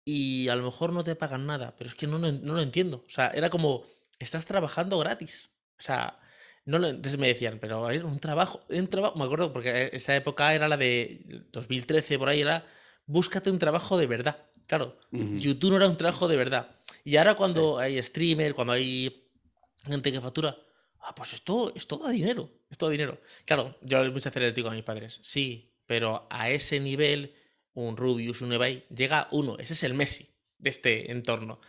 y a lo mejor no te pagan nada, pero es que no, lo entiendo. O sea, era como, estás trabajando gratis. O sea, No, entonces me decían, pero hay un trabajo, un trabajo, me acuerdo, porque esa época era la de 2013, por ahí era, búscate un trabajo de verdad. Claro, YouTube no era un trabajo de verdad. Y ahora cuando hay streamer, cuando hay gente que factura, ah, pues esto, esto da dinero, esto da dinero. Claro, yo muchas veces les digo a mis padres, sí, pero a ese nivel, un Rubius, un eBay, llega uno, ese es el Messi de este entorno.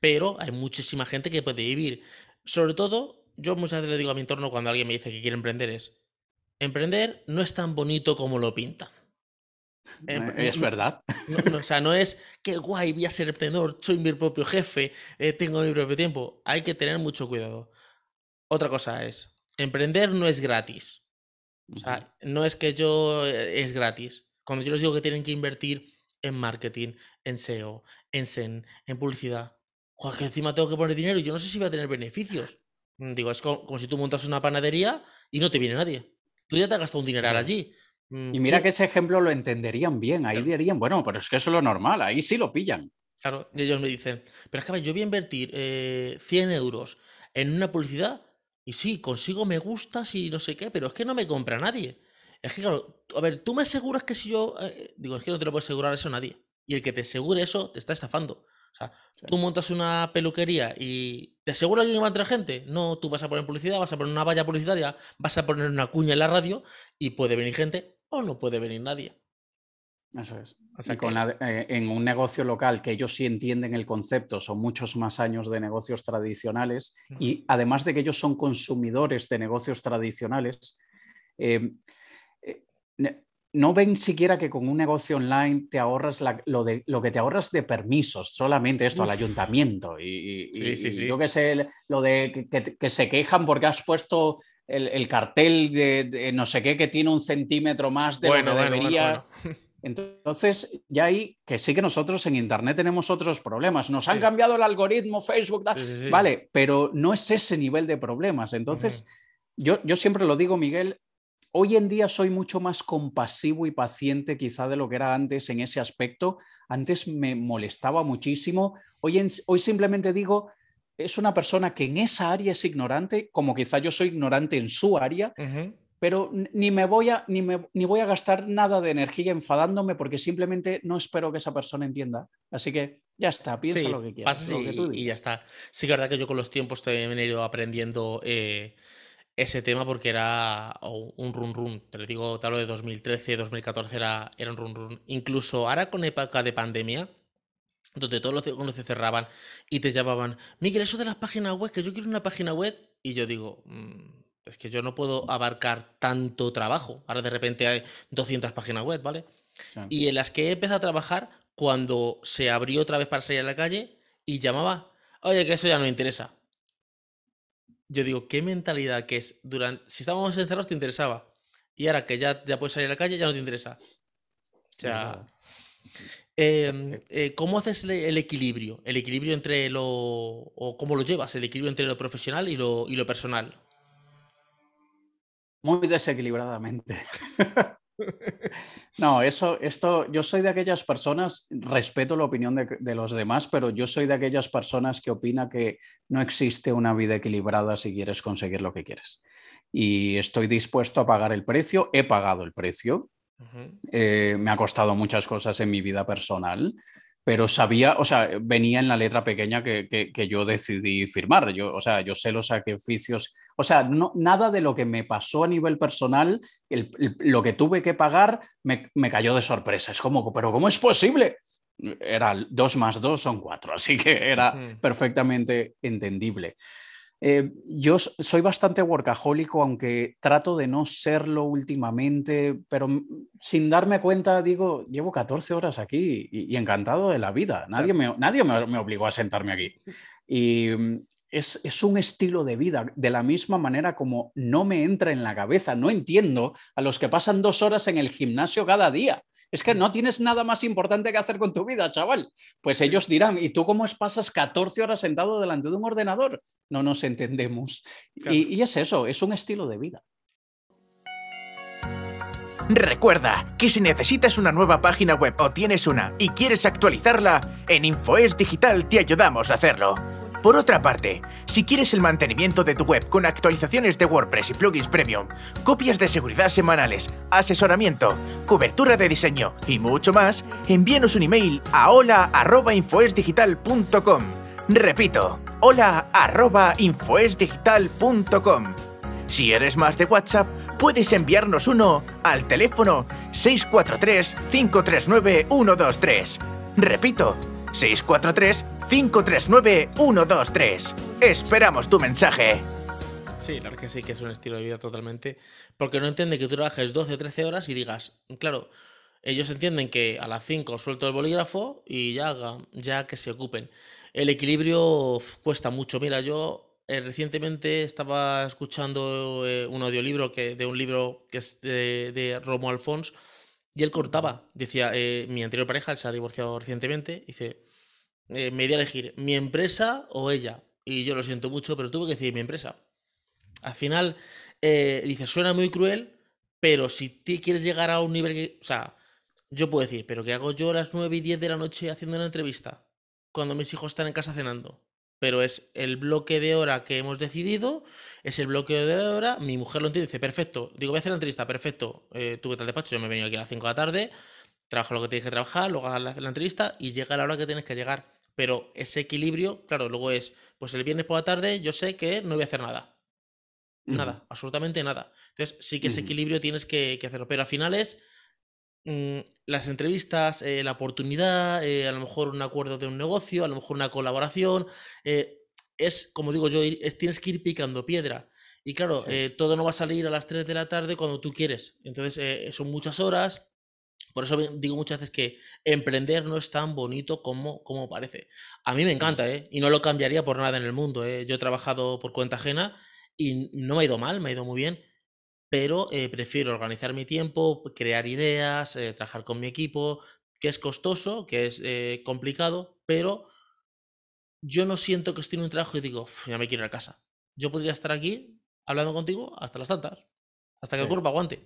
Pero hay muchísima gente que puede vivir. Sobre todo, yo muchas veces le digo a mi entorno cuando alguien me dice que quiere emprender es, emprender no es tan bonito como lo pintan. Em, es verdad. o sea, no es que guay, voy a ser emprendedor, soy mi propio jefe, eh, tengo mi propio tiempo. Hay que tener mucho cuidado. Otra cosa es, emprender no es gratis. O sea, no es que yo eh, es gratis. Cuando yo les digo que tienen que invertir en marketing, en SEO, en SEN, en publicidad, Joder, que encima tengo que poner dinero y yo no sé si voy a tener beneficios. Digo, es como, si tú montas una panadería y no te viene nadie. Tú ya te has gastado un dineral allí. Mm, y mira que ese ejemplo lo entenderían bien. Ahí dirían, bueno, pero es que eso es lo normal, ahí sí lo pillan. Claro, y ellos me dicen, pero es que yo voy a invertir 100 eh, euros en una publicidad y sí, consigo me gustas y no sé qué, pero es que no me compra nadie. Es que, claro, a ver, tú me aseguras que si yo. Eh, digo, es que no te lo puede asegurar eso nadie. Y el que te asegure eso te está estafando. O sea, tú montas una peluquería y ¿te asegura que va a entrar gente? No, tú vas a poner publicidad, vas a poner una valla publicitaria, vas a poner una cuña en la radio y puede venir gente o no puede venir nadie. Eso es. Eh, en un negocio local que ellos sí entienden el concepto, son muchos más años de negocios tradicionales y además de que ellos son consumidores de negocios tradicionales, eh, eh, no ven siquiera que con un negocio online te ahorras lo, de, lo que te ahorras de permisos, solamente esto al ayuntamiento. Y, yo que sé, lo de que, se quejan porque has puesto el, cartel de, no sé qué que tiene un centímetro más de lo que debería. Entonces, ya hay que sí que nosotros en Internet tenemos otros problemas. Nos han cambiado el algoritmo, Facebook, vale, pero no es ese nivel de problemas. Entonces, yo, yo siempre lo digo, Miguel, Hoy en día soy mucho más compasivo y paciente quizá de lo que era antes en ese aspecto. Antes me molestaba muchísimo. Hoy, hoy simplemente digo, es una persona que en esa área es ignorante, como quizá yo soy ignorante en su área, pero ni me, voy a, ni, me, ni voy a gastar nada de energía enfadándome porque simplemente no espero que esa persona entienda. Así que ya está, piensa lo que quieras. y, ya está. Sí que es verdad que yo con los tiempos he venido aprendiendo... Eh, ese tema porque era un run run. Te lo digo, te hablo de 2013, 2014 era, era un run run. Incluso ahora con época de pandemia, donde todos los negocios se cerraban y te llamaban, Miguel, eso de las páginas web, que yo quiero una página web. Y yo digo, mm, es que yo no puedo abarcar tanto trabajo. Ahora de repente hay 200 páginas web, ¿vale? Y en las que he empezado a trabajar cuando se abrió otra vez para salir a la calle y llamaba, oye, que eso ya no me interesa yo digo, ¿qué mentalidad que es? Durante, si estábamos encerrados te interesaba. Y ahora que ya, ya puedes salir a la calle, ya no te interesa. O sea. Em, eh, ¿Cómo haces el equilibrio? El equilibrio entre lo. o cómo lo llevas, el equilibrio entre lo profesional y lo, y lo personal. Muy desequilibradamente. No, eso, esto, yo soy de aquellas personas, respeto la opinión de, los demás, pero yo soy de aquellas personas que opina que no existe una vida equilibrada si quieres conseguir lo que quieres. Y estoy dispuesto a pagar el precio, he pagado el precio, eh, me ha costado muchas cosas en mi vida personal, pero sabía, o sea, venía en la letra pequeña que, yo decidí firmar. Yo, o sea, yo sé los sacrificios, o sea, no, nada de lo que me pasó a nivel personal, lo que tuve que pagar, me, cayó de sorpresa. Es como, pero ¿cómo es posible? Era dos más dos son cuatro, así que era perfectamente entendible. Eh, yo soy bastante workahólico, aunque trato de no serlo últimamente, pero sin darme cuenta, digo, llevo 14 horas aquí y, encantado de la vida. Nadie, me, nadie me, obligó a sentarme aquí. Y mm, es, es, un estilo de vida, de la misma manera como no me entra en la cabeza, no entiendo a los que pasan dos horas en el gimnasio cada día. Es que no tienes nada más importante que hacer con tu vida, chaval. Pues ellos dirán, ¿y tú cómo pasas 14 horas sentado delante de un ordenador? No nos entendemos. Y, y es eso, es un estilo de vida. Recuerda que si necesitas una nueva página web o tienes una y quieres actualizarla, en Infoes Digital te ayudamos a hacerlo. Por otra parte, si quieres el mantenimiento de tu web con actualizaciones de WordPress y plugins premium, copias de seguridad semanales, asesoramiento, cobertura de diseño y mucho más, envíanos un email a hola@infoesdigital.com. Repito, hola@infoesdigital.com. Si eres más de WhatsApp, puedes enviarnos uno al teléfono 643 539 123. Repito, 643-539-123. Esperamos tu mensaje. Sí, claro que sí, que es un estilo de vida totalmente. Porque no entiende que tú trabajes 12 o 13 horas y digas, claro, ellos entienden que a las 5 suelto el bolígrafo y ya, ya que se ocupen. El equilibrio cuesta mucho. Mira, yo eh, recientemente estaba escuchando eh, un audiolibro que, de un libro que es de, de Romo Alfons y él cortaba, decía, eh, mi anterior pareja, él se ha divorciado recientemente, dice, eh, me di a elegir mi empresa o ella. Y yo lo siento mucho, pero tuve que decir mi empresa. Al final, eh, dice, suena muy cruel, pero si te quieres llegar a un nivel que, o sea, yo puedo decir, pero ¿qué hago yo a las 9 y 10 de la noche haciendo una entrevista? Cuando mis hijos están en casa cenando pero es el bloque de hora que hemos decidido, es el bloque de hora, mi mujer lo entiende, dice, perfecto, digo, voy a hacer la entrevista, perfecto, eh, tú tal despacho, yo me he venido aquí a las 5 de la tarde, trabajo lo que tienes que trabajar, luego hagas la, entrevista y llega la hora que tienes que llegar. Pero ese equilibrio, claro, luego es, pues el viernes por la tarde yo sé que no voy a hacer nada. Nada, absolutamente nada. Entonces sí que ese equilibrio tienes que, que hacerlo, pero al final es las entrevistas, eh, la oportunidad, eh, a lo mejor un acuerdo de un negocio, a lo mejor una colaboración. Eh, es, como digo yo, tienes que ir picando piedra. Y claro, todo no va a salir a las 3 de la tarde cuando tú quieres. Entonces, son muchas horas. Por eso digo muchas veces que emprender no es tan bonito como, como parece. A mí me encanta, ¿eh? Y no lo cambiaría por nada en el mundo, Yo he trabajado por cuenta ajena y no me ha ido mal, me ha ido muy bien pero eh, prefiero organizar mi tiempo, crear ideas, eh, trabajar con mi equipo, que es costoso, que es eh, complicado, pero yo no siento que estoy en un trabajo y digo, ya me quiero ir a casa. Yo podría estar aquí hablando contigo hasta las tantas, hasta que el cuerpo aguante.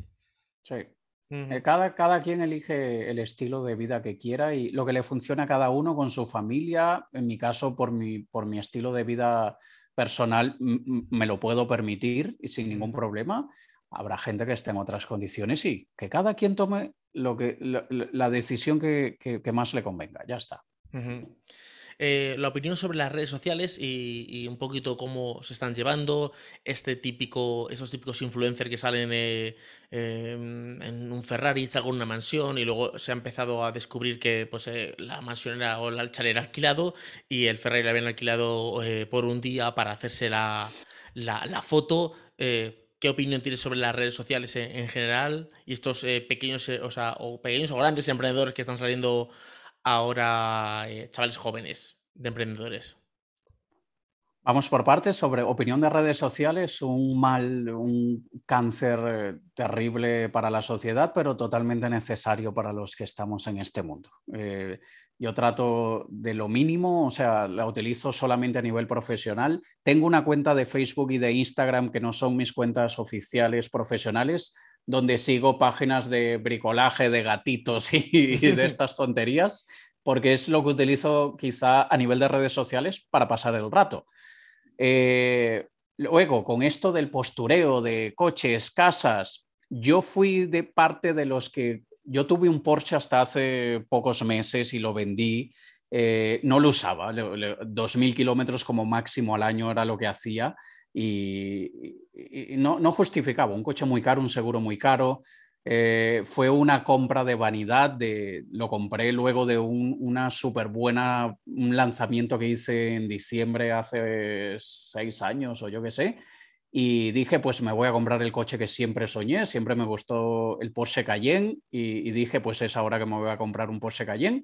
Sí. cada, cada quien elige el estilo de vida que quiera y lo que le funciona a cada uno con su familia. En mi caso, por mi, por mi estilo de vida personal, me lo puedo permitir y sin ningún problema habrá gente que esté en otras condiciones y que cada quien tome lo que, la, decisión que, más le convenga. Ya está. Eh, la opinión sobre las redes sociales y, un poquito cómo se están llevando este típico, esos típicos influencers que salen eh, em, en un Ferrari, salgan una mansión y luego se ha empezado a descubrir que pues, eh, la mansión era o el chalet era alquilado y el Ferrari le habían alquilado por un día para hacerse la, la, la foto. ¿Qué opinión tienes sobre las redes sociales en, general y estos eh, pequeños, eh, o, sea, o pequeños o grandes emprendedores que están saliendo ahora, eh, chavales jóvenes de emprendedores? Vamos por partes sobre opinión de redes sociales, un mal, un cáncer terrible para la sociedad, pero totalmente necesario para los que estamos en este mundo. Yo trato de lo mínimo, o sea, la utilizo solamente a nivel profesional. Tengo una cuenta de Facebook y de Instagram que no son mis cuentas oficiales profesionales, donde sigo páginas de bricolaje, de gatitos y, de estas tonterías, porque es lo que utilizo quizá a nivel de redes sociales para pasar el rato. Eh, luego, con esto del postureo de coches, casas, yo fui de parte de los que yo tuve un Porsche hasta hace pocos meses y lo vendí. Eh, no lo usaba, 2.000 kilómetros como máximo al año era lo que hacía y, no, no, justificaba. Un coche muy caro, un seguro muy caro. Eh, fue una compra de vanidad, de, lo compré luego de un, una súper buena, un lanzamiento que hice en diciembre hace seis años o yo qué sé y dije, pues me voy a comprar el coche que siempre soñé, siempre me gustó el Porsche Cayenne y, dije, pues es ahora que me voy a comprar un Porsche Cayenne.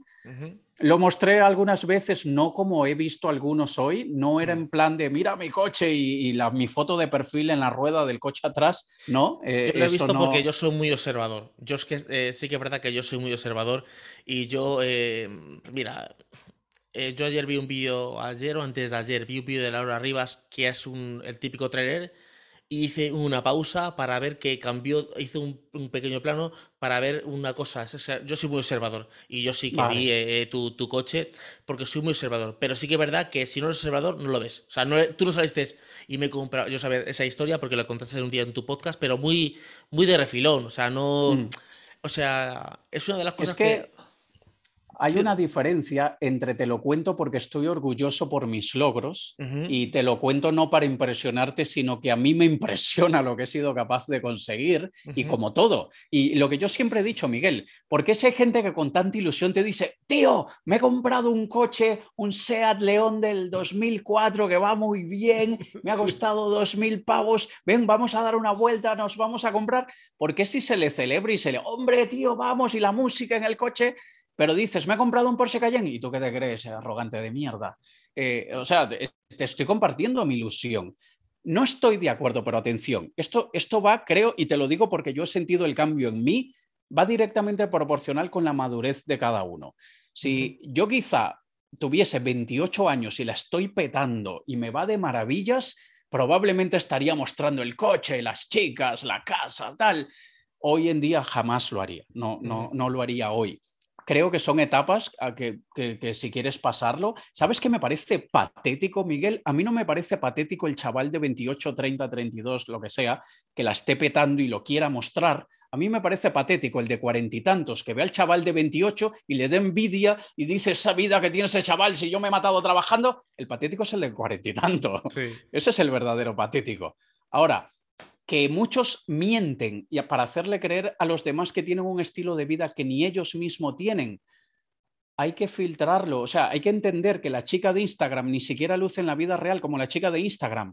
Lo mostré algunas veces, no como he visto algunos hoy, no era en plan de, mira mi coche y, la, mi foto de perfil en la rueda del coche atrás, no. Eh, yo lo he visto porque yo soy muy observador. Yo es que eh, sí que es verdad que yo soy muy observador y yo, eh, mira, eh, yo ayer vi un vídeo, ayer o antes de ayer, vi un vídeo de Laura Rivas, que es un, el típico trailer, y hice una pausa para ver que cambió, hice un, pequeño plano para ver una cosa. Yo soy muy observador y yo sí que vi eh, eh, tu, tu, coche porque soy muy observador, pero sí que es verdad que si no eres observador no lo ves. O sea, tú no saliste y me he comprado, yo sabía esa historia porque la contaste un día en tu podcast, pero muy, muy de refilón, o sea, no... Mm. O sea, es una de las cosas que hay una diferencia entre te lo cuento porque estoy orgulloso por mis logros y te lo cuento no para impresionarte, sino que a mí me impresiona lo que he sido capaz de conseguir y como todo. Y lo que yo siempre he dicho, Miguel, porque si hay gente que con tanta ilusión te dice, tío, me he comprado un coche, un Seat León del 2004 que va muy bien, me ha costado dos sí. mil pavos, ven, vamos a dar una vuelta, nos vamos a comprar, porque si se le celebra y se le, hombre, tío, vamos y la música en el coche pero dices, me he comprado un Porsche Cayenne y tú qué te crees, arrogante de mierda. Eh, o sea, te, te, estoy compartiendo mi ilusión. No estoy de acuerdo, pero atención, esto, esto va, creo, y te lo digo porque yo he sentido el cambio en mí, va directamente proporcional con la madurez de cada uno. Si yo quizá tuviese 28 años y la estoy petando y me va de maravillas, probablemente estaría mostrando el coche, las chicas, la casa, tal. Hoy en día jamás lo haría, no, no, no lo haría hoy creo que son etapas a que, que, si quieres pasarlo, ¿sabes qué me parece patético, Miguel? A mí no me parece patético el chaval de 28, 30, 32, lo que sea, que la esté petando y lo quiera mostrar. A mí me parece patético el de cuarenta y tantos, que ve al chaval de 28 y le dé envidia y dice esa vida que tiene ese chaval, si yo me he matado trabajando. El patético es el de cuarenta y tantos. Ese es el verdadero patético. Ahora, que muchos mienten y para hacerle creer a los demás que tienen un estilo de vida que ni ellos mismos tienen. Hay que filtrarlo, o sea, hay que entender que la chica de Instagram ni siquiera luce en la vida real como la chica de Instagram.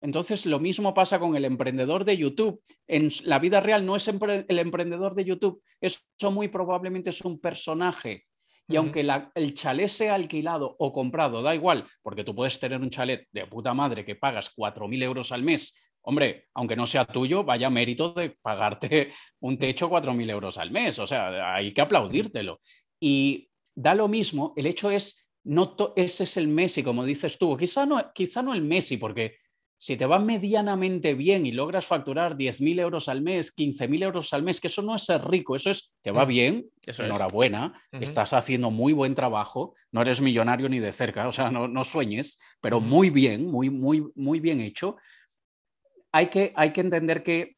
Entonces, lo mismo pasa con el emprendedor de YouTube. En la vida real no es el emprendedor de YouTube, eso muy probablemente es un personaje. Y aunque el chalet sea alquilado o comprado, da igual, porque tú puedes tener un chalet de puta madre que pagas 4.000 euros al mes hombre, aunque no sea tuyo, vaya mérito de pagarte un techo 4.000 euros al mes. O sea, hay que aplaudírtelo. Y da lo mismo, el hecho es, no ese es el Messi, como dices tú, quizá no, quizá no el Messi, porque si te va medianamente bien y logras facturar 10.000 euros al mes, 15.000 euros al mes, que eso no es ser rico, eso es, te va bien, eso enhorabuena, es. estás haciendo muy buen trabajo, no eres millonario ni de cerca, o sea, no, no sueñes, pero muy bien, muy, muy, muy bien hecho hay que, hay que entender que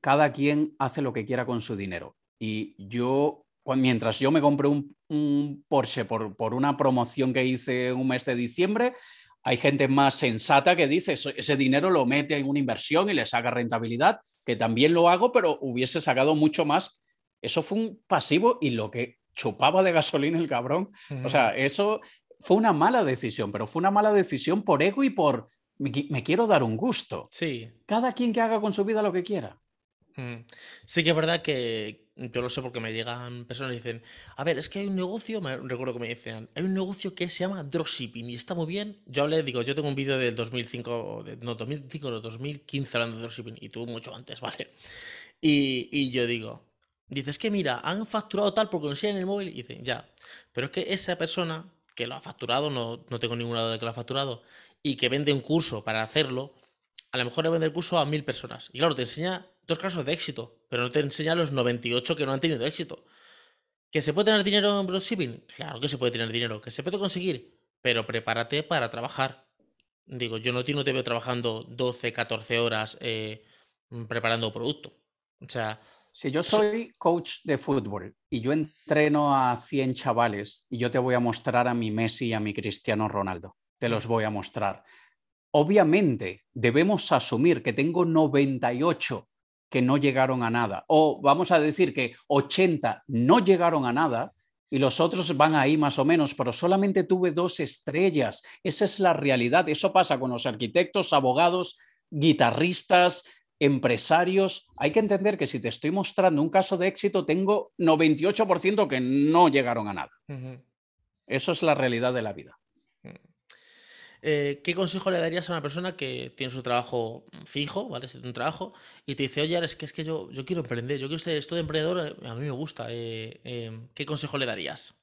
cada quien hace lo que quiera con su dinero. Y yo, mientras yo me compré un, un Porsche por, por, una promoción que hice un mes de diciembre, hay gente más sensata que dice, ese dinero lo mete en una inversión y le saca rentabilidad, que también lo hago, pero hubiese sacado mucho más. Eso fue un pasivo y lo que chupaba de gasolina el cabrón. O sea, eso fue una mala decisión, pero fue una mala decisión por ego y por me, quiero dar un gusto. Sí. Cada quien que haga con su vida lo que quiera. Mm. Sí que es verdad que mm, yo lo sé porque me llegan personas y dicen, a ver, es que hay un negocio, me recuerdo que me dicen, hay un negocio que se llama dropshipping y está muy bien. Yo le digo, yo tengo un vídeo del 2005, no, 2005, no, 2015 hablando de dropshipping y tú mucho antes, ¿vale? Y, y yo digo, dices que mira, han facturado tal porque en el móvil y dicen, ya, pero es que esa persona que lo ha facturado, no, no tengo ninguna duda de que lo ha facturado, y que vende un curso para hacerlo, a lo mejor le vende el curso a mil personas. Y claro, te enseña dos casos de éxito, pero no te enseña los 98 que no han tenido éxito. ¿Que se puede tener dinero en dropshipping? Claro que se puede tener dinero, que se puede conseguir, pero prepárate para trabajar. Digo, yo no te, no veo trabajando 12, 14 horas eh, preparando producto. O sea, si yo soy coach de fútbol y yo entreno a 100 chavales y yo te voy a mostrar a mi Messi y a mi Cristiano Ronaldo, te los mm. voy a mostrar. Obviamente debemos asumir que tengo 98 que no llegaron a nada, o vamos a decir que 80 no llegaron a nada, y los otros van ahí más o menos, pero solamente tuve dos estrellas. Esa es la realidad. Eso pasa con los arquitectos, abogados, guitarristas, empresarios. Hay que entender que si te estoy mostrando un caso de éxito, tengo 98% que no llegaron a nada. Eso es la realidad de la vida. Eh, ¿Qué consejo le darías a una persona que tiene su trabajo fijo, ¿vale? Si tiene un trabajo y te dice, oye, es que, es que yo, yo quiero emprender, yo quiero ser esto de emprendedor, eh, a mí me gusta. Eh, ¿Qué consejo le darías?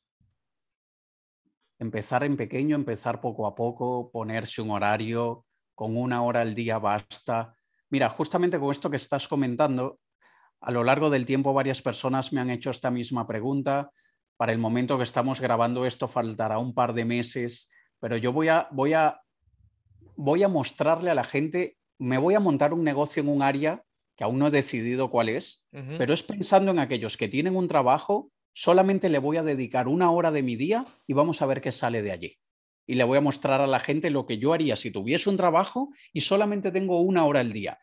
Empezar en pequeño, empezar poco a poco, ponerse un horario, con una hora al día basta. Mira, justamente con esto que estás comentando, a lo largo del tiempo varias personas me han hecho esta misma pregunta. Para el momento que estamos grabando esto faltará un par de meses pero yo voy a, voy a, voy a mostrarle a la gente, me voy a montar un negocio en un área que aún no he decidido cuál es, pero es pensando en aquellos que tienen un trabajo, solamente le voy a dedicar una hora de mi día y vamos a ver qué sale de allí y le voy a mostrar a la gente lo que yo haría si tuviese un trabajo y solamente tengo una hora al día.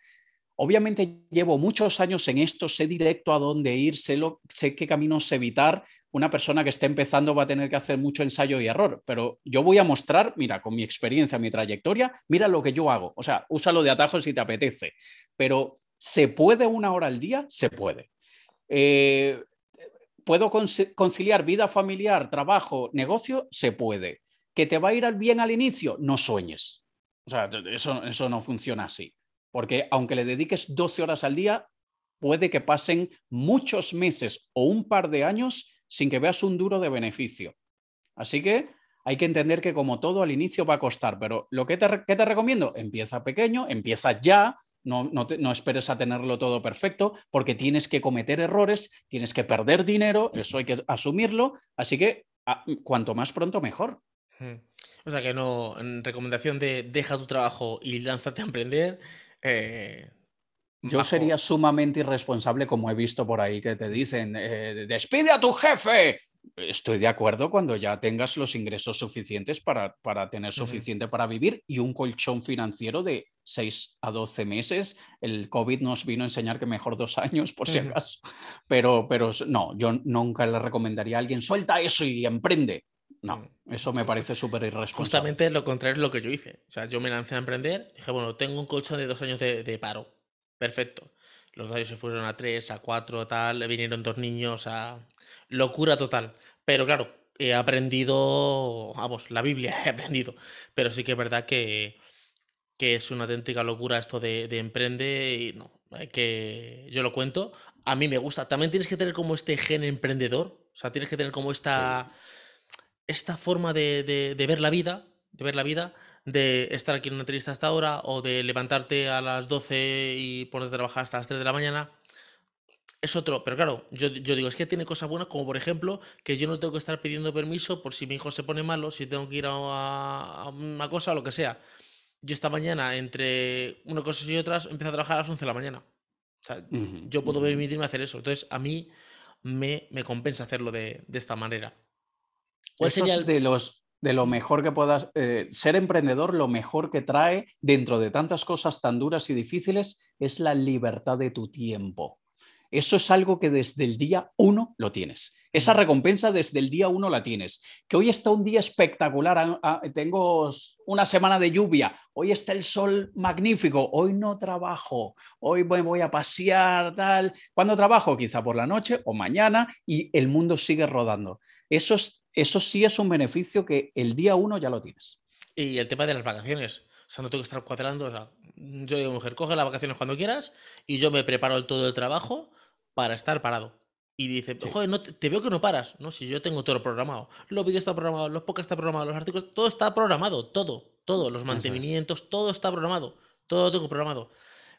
Obviamente llevo muchos años en esto, sé directo a dónde ir, sé, sé qué caminos evitar. Una persona que esté empezando va a tener que hacer mucho ensayo y error, pero yo voy a mostrar, mira, con mi experiencia, mi trayectoria, mira lo que yo hago. O sea, úsalo de atajo si te apetece, pero ¿se puede una hora al día? Se puede. Eh, ¿Puedo conciliar vida familiar, trabajo, negocio? Se puede. ¿Que te va a ir bien al inicio? No sueñes. O sea, eso, eso no funciona así. Porque aunque le dediques 12 horas al día, puede que pasen muchos meses o un par de años sin que veas un duro de beneficio. Así que hay que entender que como todo al inicio va a costar, pero lo que te, te recomiendo, empieza pequeño, empieza ya, no, no, no, esperes a tenerlo todo perfecto, porque tienes que cometer errores, tienes que perder dinero, eso hay que asumirlo, así que ah, cuanto más pronto mejor. O sea que no, en recomendación de deja tu trabajo y lánzate a emprender. Eh, Yo sería sumamente irresponsable, como he visto por ahí que te dicen, eh, despide a tu jefe. Estoy de acuerdo cuando ya tengas los ingresos suficientes para, para tener suficiente para vivir y un colchón financiero de 6 a 12 meses. El COVID nos vino a enseñar que mejor dos años, por si acaso. Pero, pero no, yo nunca le recomendaría a alguien, suelta eso y emprende. No, mm. eso me parece súper irresponsable. Justamente lo contrario es lo que yo hice. O sea, yo me lancé a emprender, dije, bueno, tengo un colchón de dos años de, paro. Perfecto. Los dos años se fueron a tres, a cuatro, tal, vinieron dos niños, a locura total. Pero claro, he aprendido, vamos, la Biblia he aprendido. Pero sí que es verdad que, que es una auténtica locura esto de, de emprende y no, hay que, yo lo cuento, a mí me gusta. También tienes que tener como este gen emprendedor, o sea, tienes que tener como esta esta forma de, ver la vida, de ver la vida, de estar aquí en una entrevista hasta ahora o de levantarte a las 12 y ponerte a trabajar hasta las 3 de la mañana, es otro. Pero claro, yo, digo, es que tiene cosas buenas, como por ejemplo, que yo no tengo que estar pidiendo permiso por si mi hijo se pone malo, si tengo que ir a, una cosa o lo que sea. Yo esta mañana, entre una cosa y otras, empecé a trabajar a las 11 de la mañana. O sea, yo puedo permitirme hacer eso. Entonces, a mí me, me compensa hacerlo de, de esta manera. ¿Cuál sería de los de lo mejor que puedas eh, ser emprendedor, lo mejor que trae dentro de tantas cosas tan duras y difíciles es la libertad de tu tiempo. Eso es algo que desde el día uno lo tienes. Esa recompensa desde el día uno la tienes. Que hoy está un día espectacular, ah, ah, tengo una semana de lluvia, hoy está el sol magnífico, hoy no trabajo, hoy me voy a pasear, tal. ¿Cuándo trabajo? Quizá por la noche o mañana y el mundo sigue rodando. Eso es eso sí es un beneficio que el día uno ya lo tienes. Y el tema de las vacaciones. O sea, no tengo que estar cuadrando. O sea, yo digo, mujer, coge las vacaciones cuando quieras y yo me preparo todo el trabajo para estar parado. Y dice, joder, no, te veo que no paras. No, si yo tengo todo programado. Los vídeos están programados, los podcasts están programados, los artículos, todo está programado, todo, todo, los mantenimientos, todo está programado, todo lo tengo programado.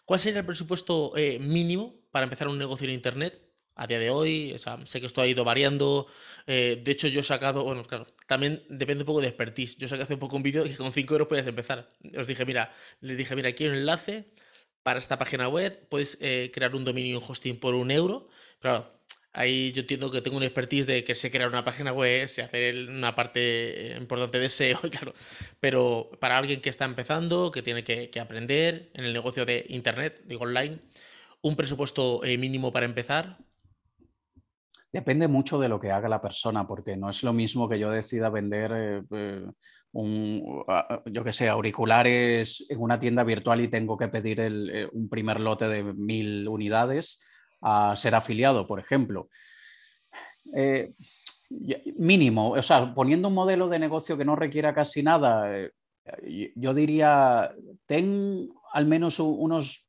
¿Cuál sería el presupuesto eh, mínimo para empezar un negocio en Internet? A día de hoy. O sea, sé que esto ha ido variando. Eh, de hecho, yo he sacado, bueno, claro, también depende un poco de expertise. Yo saqué hace un poco un vídeo y con 5 euros puedes empezar. Os dije, mira, les dije, mira, aquí hay un enlace para esta página web. Puedes eh, crear un dominio un hosting por un euro. Claro, ahí yo entiendo que tengo un expertise de que sé crear una página web, sé hacer una parte eh, importante de SEO, claro. Pero para alguien que está empezando, que tiene que, aprender en el negocio de Internet, digo online, un presupuesto mínimo para empezar, Depende mucho de lo que haga la persona, porque no es lo mismo que yo decida vender eh, eh, un, yo que sé, auriculares en una tienda virtual y tengo que pedir eh, un primer lote de mil unidades a ser afiliado, por ejemplo. mínimo, o sea, poniendo un modelo de negocio que no requiera casi nada, yo diría, ten al menos unos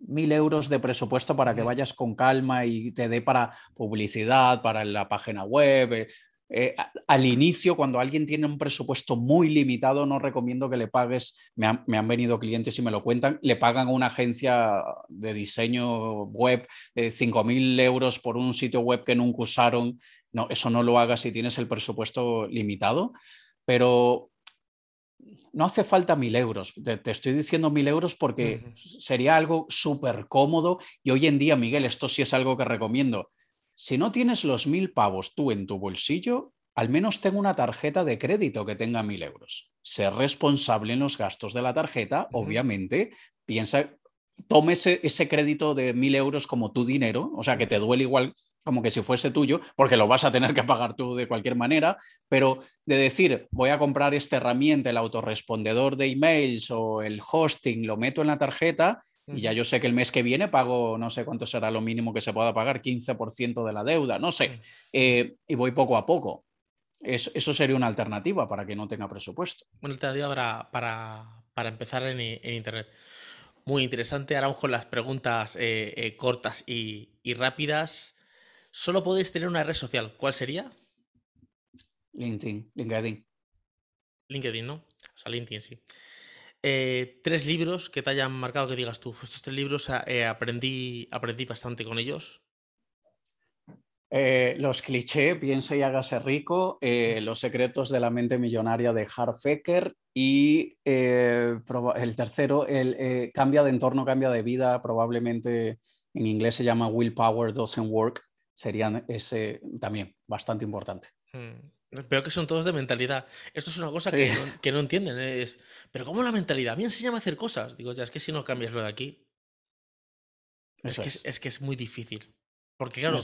mil euros de presupuesto para que vayas con calma y te dé para publicidad, para la página web. Eh, eh, al inicio, cuando alguien tiene un presupuesto muy limitado, no recomiendo que le pagues, me han, venido clientes y me lo cuentan, le pagan a una agencia de diseño web eh, 5.000 euros por un sitio web que nunca usaron. No, eso no lo hagas si tienes el presupuesto limitado, pero no hace falta mil euros. Te, estoy diciendo mil euros porque sería algo súper cómodo y hoy en día, Miguel, esto sí es algo que recomiendo si no tienes los mil pavos tú en tu bolsillo, al menos tengo una tarjeta de crédito que tenga mil euros. Ser responsable en los gastos de la tarjeta, obviamente, piensa, tome ese, crédito de mil euros como tu dinero, o sea, que te duele igual como que si fuese tuyo, porque lo vas a tener que pagar tú de cualquier manera, pero de decir, voy a comprar esta herramienta, el autorrespondedor de emails o el hosting, lo meto en la tarjeta y ya yo sé que el mes que viene pago, no sé cuánto será lo mínimo que se pueda pagar, 15% de la deuda, no sé. Eh, y voy poco a poco. Eso, sería una alternativa para que no tenga presupuesto. Una alternativa para, para, empezar en, Internet. Muy interesante. Ahora vamos con las preguntas eh, eh, cortas y, y, rápidas. Solo podéis tener una red social. ¿Cuál sería? LinkedIn. LinkedIn. LinkedIn, ¿no? O sea, LinkedIn, sí. Eh, tres libros que te hayan marcado que digas tú, estos tres libros eh, aprendí, aprendí bastante con ellos. Eh, los clichés, piensa y hágase rico, Los secretos de la mente millonaria de Harfecker y el tercero, el Cambia de entorno, cambia de vida, probablemente en inglés se llama Willpower Doesn't Work, serían ese también bastante importante. Mm. Veo que son todos de mentalidad. Esto es una cosa que, no, entienden. Es, pero ¿cómo la mentalidad? A mí enséñame a hacer cosas. Digo, ya, es que si no cambias lo de aquí. Es que es. que es, muy difícil. Porque, claro,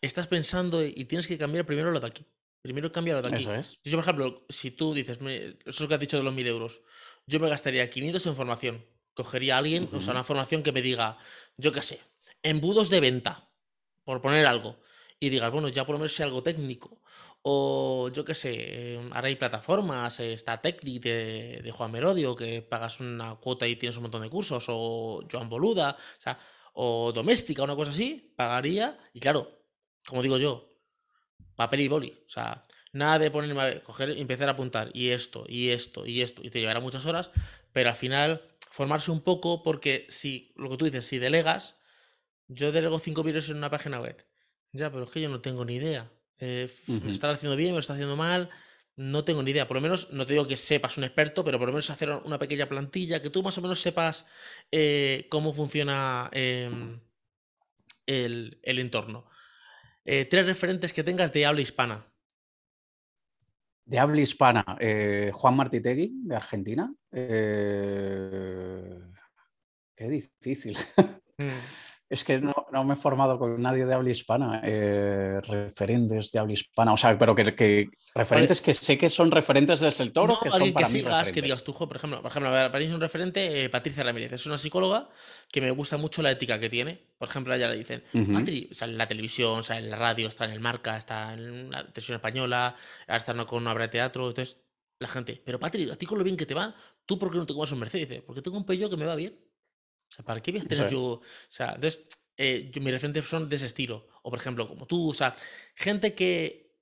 estás pensando y tienes que cambiar primero lo de aquí. Primero cambia lo de aquí. Yo, por ejemplo, si tú dices, eso es lo que has dicho de los mil euros, yo me gastaría 500 en formación. Cogería a alguien, o sea, una formación que me diga, yo qué sé, embudos de venta, por poner algo. Y digas, bueno, ya por lo menos algo técnico. O yo qué sé, em, ahora hay plataformas, está Tecnic de, Juan Merodio, que pagas una cuota y tienes un montón de cursos, o Joan Boluda, o sea, o Doméstica, una cosa así, pagaría, y claro, como digo yo, papel y boli, o sea, nada de ponerme a coger empezar a apuntar, y esto, y esto, y esto, y te llevará muchas horas, pero al final formarse un poco, porque si, lo que tú dices, si delegas, yo delego cinco vídeos en una página web, ya, pero es que yo no tengo ni idea. Eh, ¿Me está haciendo bien? ¿Me está haciendo mal? No tengo ni idea. Por lo menos, no te digo que sepas un experto, pero por lo menos hacer una pequeña plantilla, que tú más o menos sepas eh, cómo funciona em, el, entorno. Eh, tres referentes que tengas de habla hispana. De habla hispana, Juan Martitegui, de Argentina. Qué difícil. Mm. Es que no, me he formado con nadie de habla hispana, eh, referentes de habla hispana, o sea, pero que, referentes que sé que son referentes del sector o que son para que sigas, que digas tú, por ejemplo, por ejemplo, para mí es un referente eh, Patricia Ramírez, es una psicóloga que me gusta mucho la ética que tiene. Por ejemplo, a ella le dicen, Patri, sale en la televisión, sale en la radio, está en el Marca, está en la televisión española, ahora está con una obra de teatro, entonces la gente, pero Patri, a ti con lo bien que te va, ¿tú por qué no te comas un Mercedes? Dice, porque tengo un pello que me va bien. O sea, ¿para qué voy a tener yo? O sea, entonces, eh, mis referentes son de ese estilo. O por ejemplo, como tú, o sea, gente que,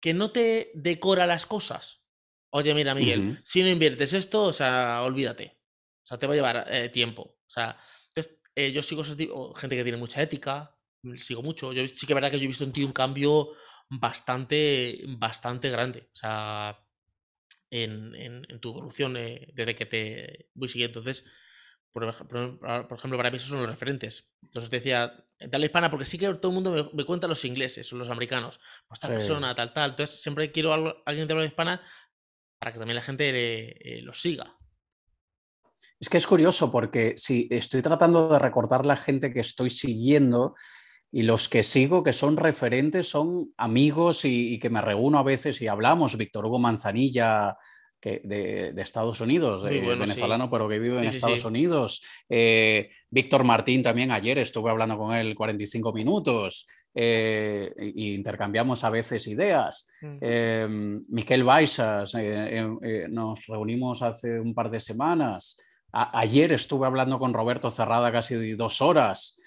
que no te decora las cosas. Oye, mira, Miguel, si no inviertes esto, o sea, olvídate. O sea, te va a llevar eh, tiempo. O sea, entonces, eh, yo sigo gente que tiene mucha ética, sigo mucho. Yo sí que es verdad que yo he visto en ti un cambio bastante, bastante grande. O sea, en, en tu evolución desde que te voy siguiendo. Entonces, por, ejemplo, para mí esos son los referentes. Entonces decía, tal hispana, porque sí que todo el mundo me, cuenta los ingleses o los americanos. Pues tal persona, tal, tal. Entonces siempre quiero a alguien de habla hispana para que también la gente eh, los siga. Es que es curioso porque si estoy tratando de recordar la gente que estoy siguiendo y los que sigo que son referentes son amigos y, y que me reúno a veces y hablamos. Víctor Hugo Manzanilla, de, Estados Unidos, venezolano, pero que vive en Estados Unidos. Eh, Víctor Martín también ayer estuve hablando con él 45 minutos eh, e intercambiamos a veces ideas. Mm. Eh, Miquel Baixas, nos reunimos hace un par de semanas. ayer estuve hablando con Roberto Cerrada casi dos horas.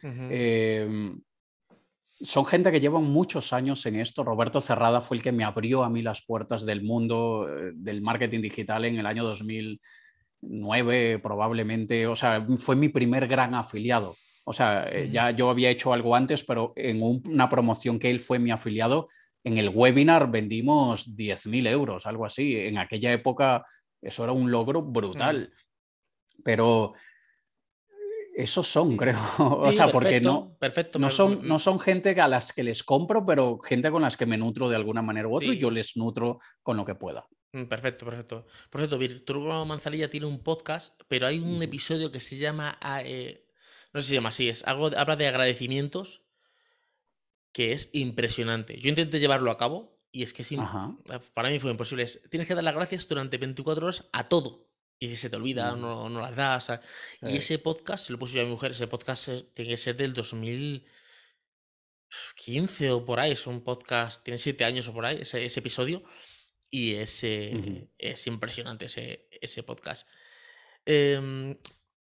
Son gente que llevan muchos años en esto. Roberto Cerrada fue el que me abrió a mí las puertas del mundo eh, del marketing digital en el año 2009, probablemente. O sea, fue mi primer gran afiliado. O sea, eh, ya yo había hecho algo antes, pero en una promoción que él fue mi afiliado, en el webinar vendimos 10.000 euros, algo así. En aquella época eso era un logro brutal. Pero esos son, creo. o sea, porque no, perfecto, no, son, no son gente a las que les compro, pero gente con las que me nutro de alguna manera u otra y yo les nutro con lo que pueda. Mm, perfecto, perfecto. Por cierto, Virtual Manzanilla tiene un podcast, pero hay un episodio que se llama. Ah, eh, no sé si se llama así, es algo, habla de agradecimientos que es impresionante. Yo intenté llevarlo a cabo y es que sí, para mí fue imposible. tienes que dar las gracias durante 24 horas a todo. Y se te olvida, mm. no, no las das. Y eh. ese podcast, lo puse yo a mi mujer, ese podcast tiene que ser del 2015 o por ahí. Es un podcast, tiene siete años o por ahí, ese, episodio. Y ese, es impresionante ese, ese podcast. Em,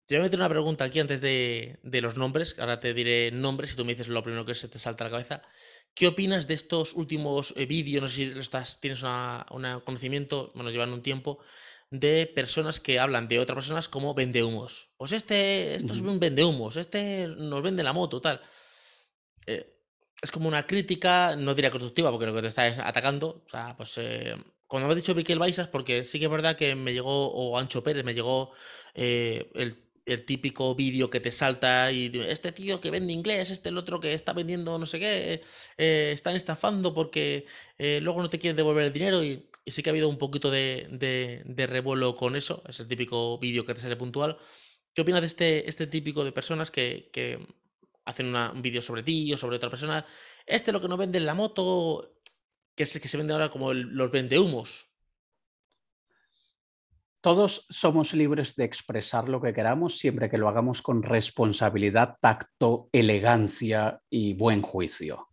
te voy a meter una pregunta aquí antes de, los nombres. Ahora te diré nombres y tú me dices lo primero que se te salta a la cabeza. ¿Qué opinas de estos últimos eh, vídeos? No sé si estás, tienes un conocimiento, bueno, llevan un tiempo, de personas que hablan de otras personas como vendehumos. Pues este, esto es un vendehumos, este nos vende la moto, tal. Eh, es como una crítica, no diría constructiva, porque lo que te está atacando. O sea, pues eh, cuando me has dicho Miquel Baisas, porque sí que es verdad que me llegó, o Ancho Pérez, me llegó eh, el el típico vídeo que te salta y este tío que vende inglés, este el otro que está vendiendo no sé qué, eh, están estafando porque eh, luego no te quieren devolver el dinero y, sí que ha habido un poquito de, revuelo con eso, es el típico vídeo que te sale puntual. ¿Qué opinas de este, este típico de personas que, hacen un vídeo sobre ti o sobre otra persona? Este lo que no vende en la moto, que es el que se vende ahora como los vendehumos. Todos somos libres de expresar lo que queramos siempre que lo hagamos con responsabilidad, tacto, elegancia y buen juicio.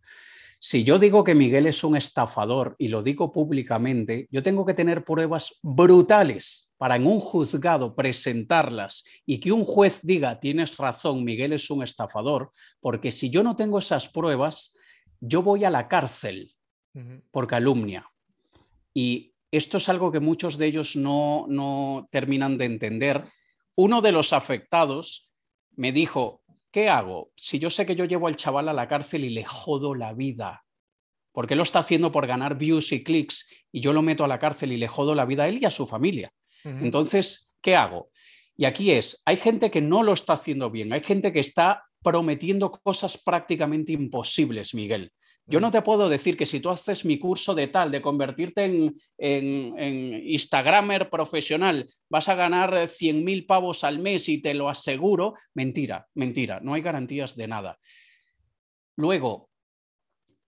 Si yo digo que Miguel es un estafador y lo digo públicamente, yo tengo que tener pruebas brutales para en un juzgado presentarlas y que un juez diga, tienes razón, Miguel es un estafador, porque si yo no tengo esas pruebas, yo voy a la cárcel por calumnia. Y esto es algo que muchos de ellos no, terminan de entender. Uno de los afectados me dijo, ¿qué hago? Si yo sé que yo llevo al chaval a la cárcel y le jodo la vida, porque lo está haciendo por ganar views y clics y yo lo meto a la cárcel y le jodo la vida a él y a su familia. Entonces, ¿qué hago? Y aquí es, hay gente que no lo está haciendo bien, hay gente que está prometiendo cosas prácticamente imposibles, Miguel. Yo no te puedo decir que si tú haces mi curso de tal, de convertirte en, en, Instagramer profesional, vas a ganar 100.000 pavos al mes y te lo aseguro. Mentira, mentira, no hay garantías de nada. Luego,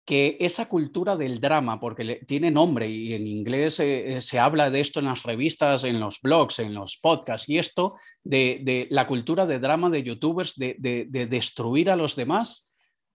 que esa cultura del drama, porque tiene nombre y en inglés eh, eh, se habla de esto en las revistas, en los blogs, en los podcasts, y esto de, la cultura de drama de youtubers, de destruir a los demás,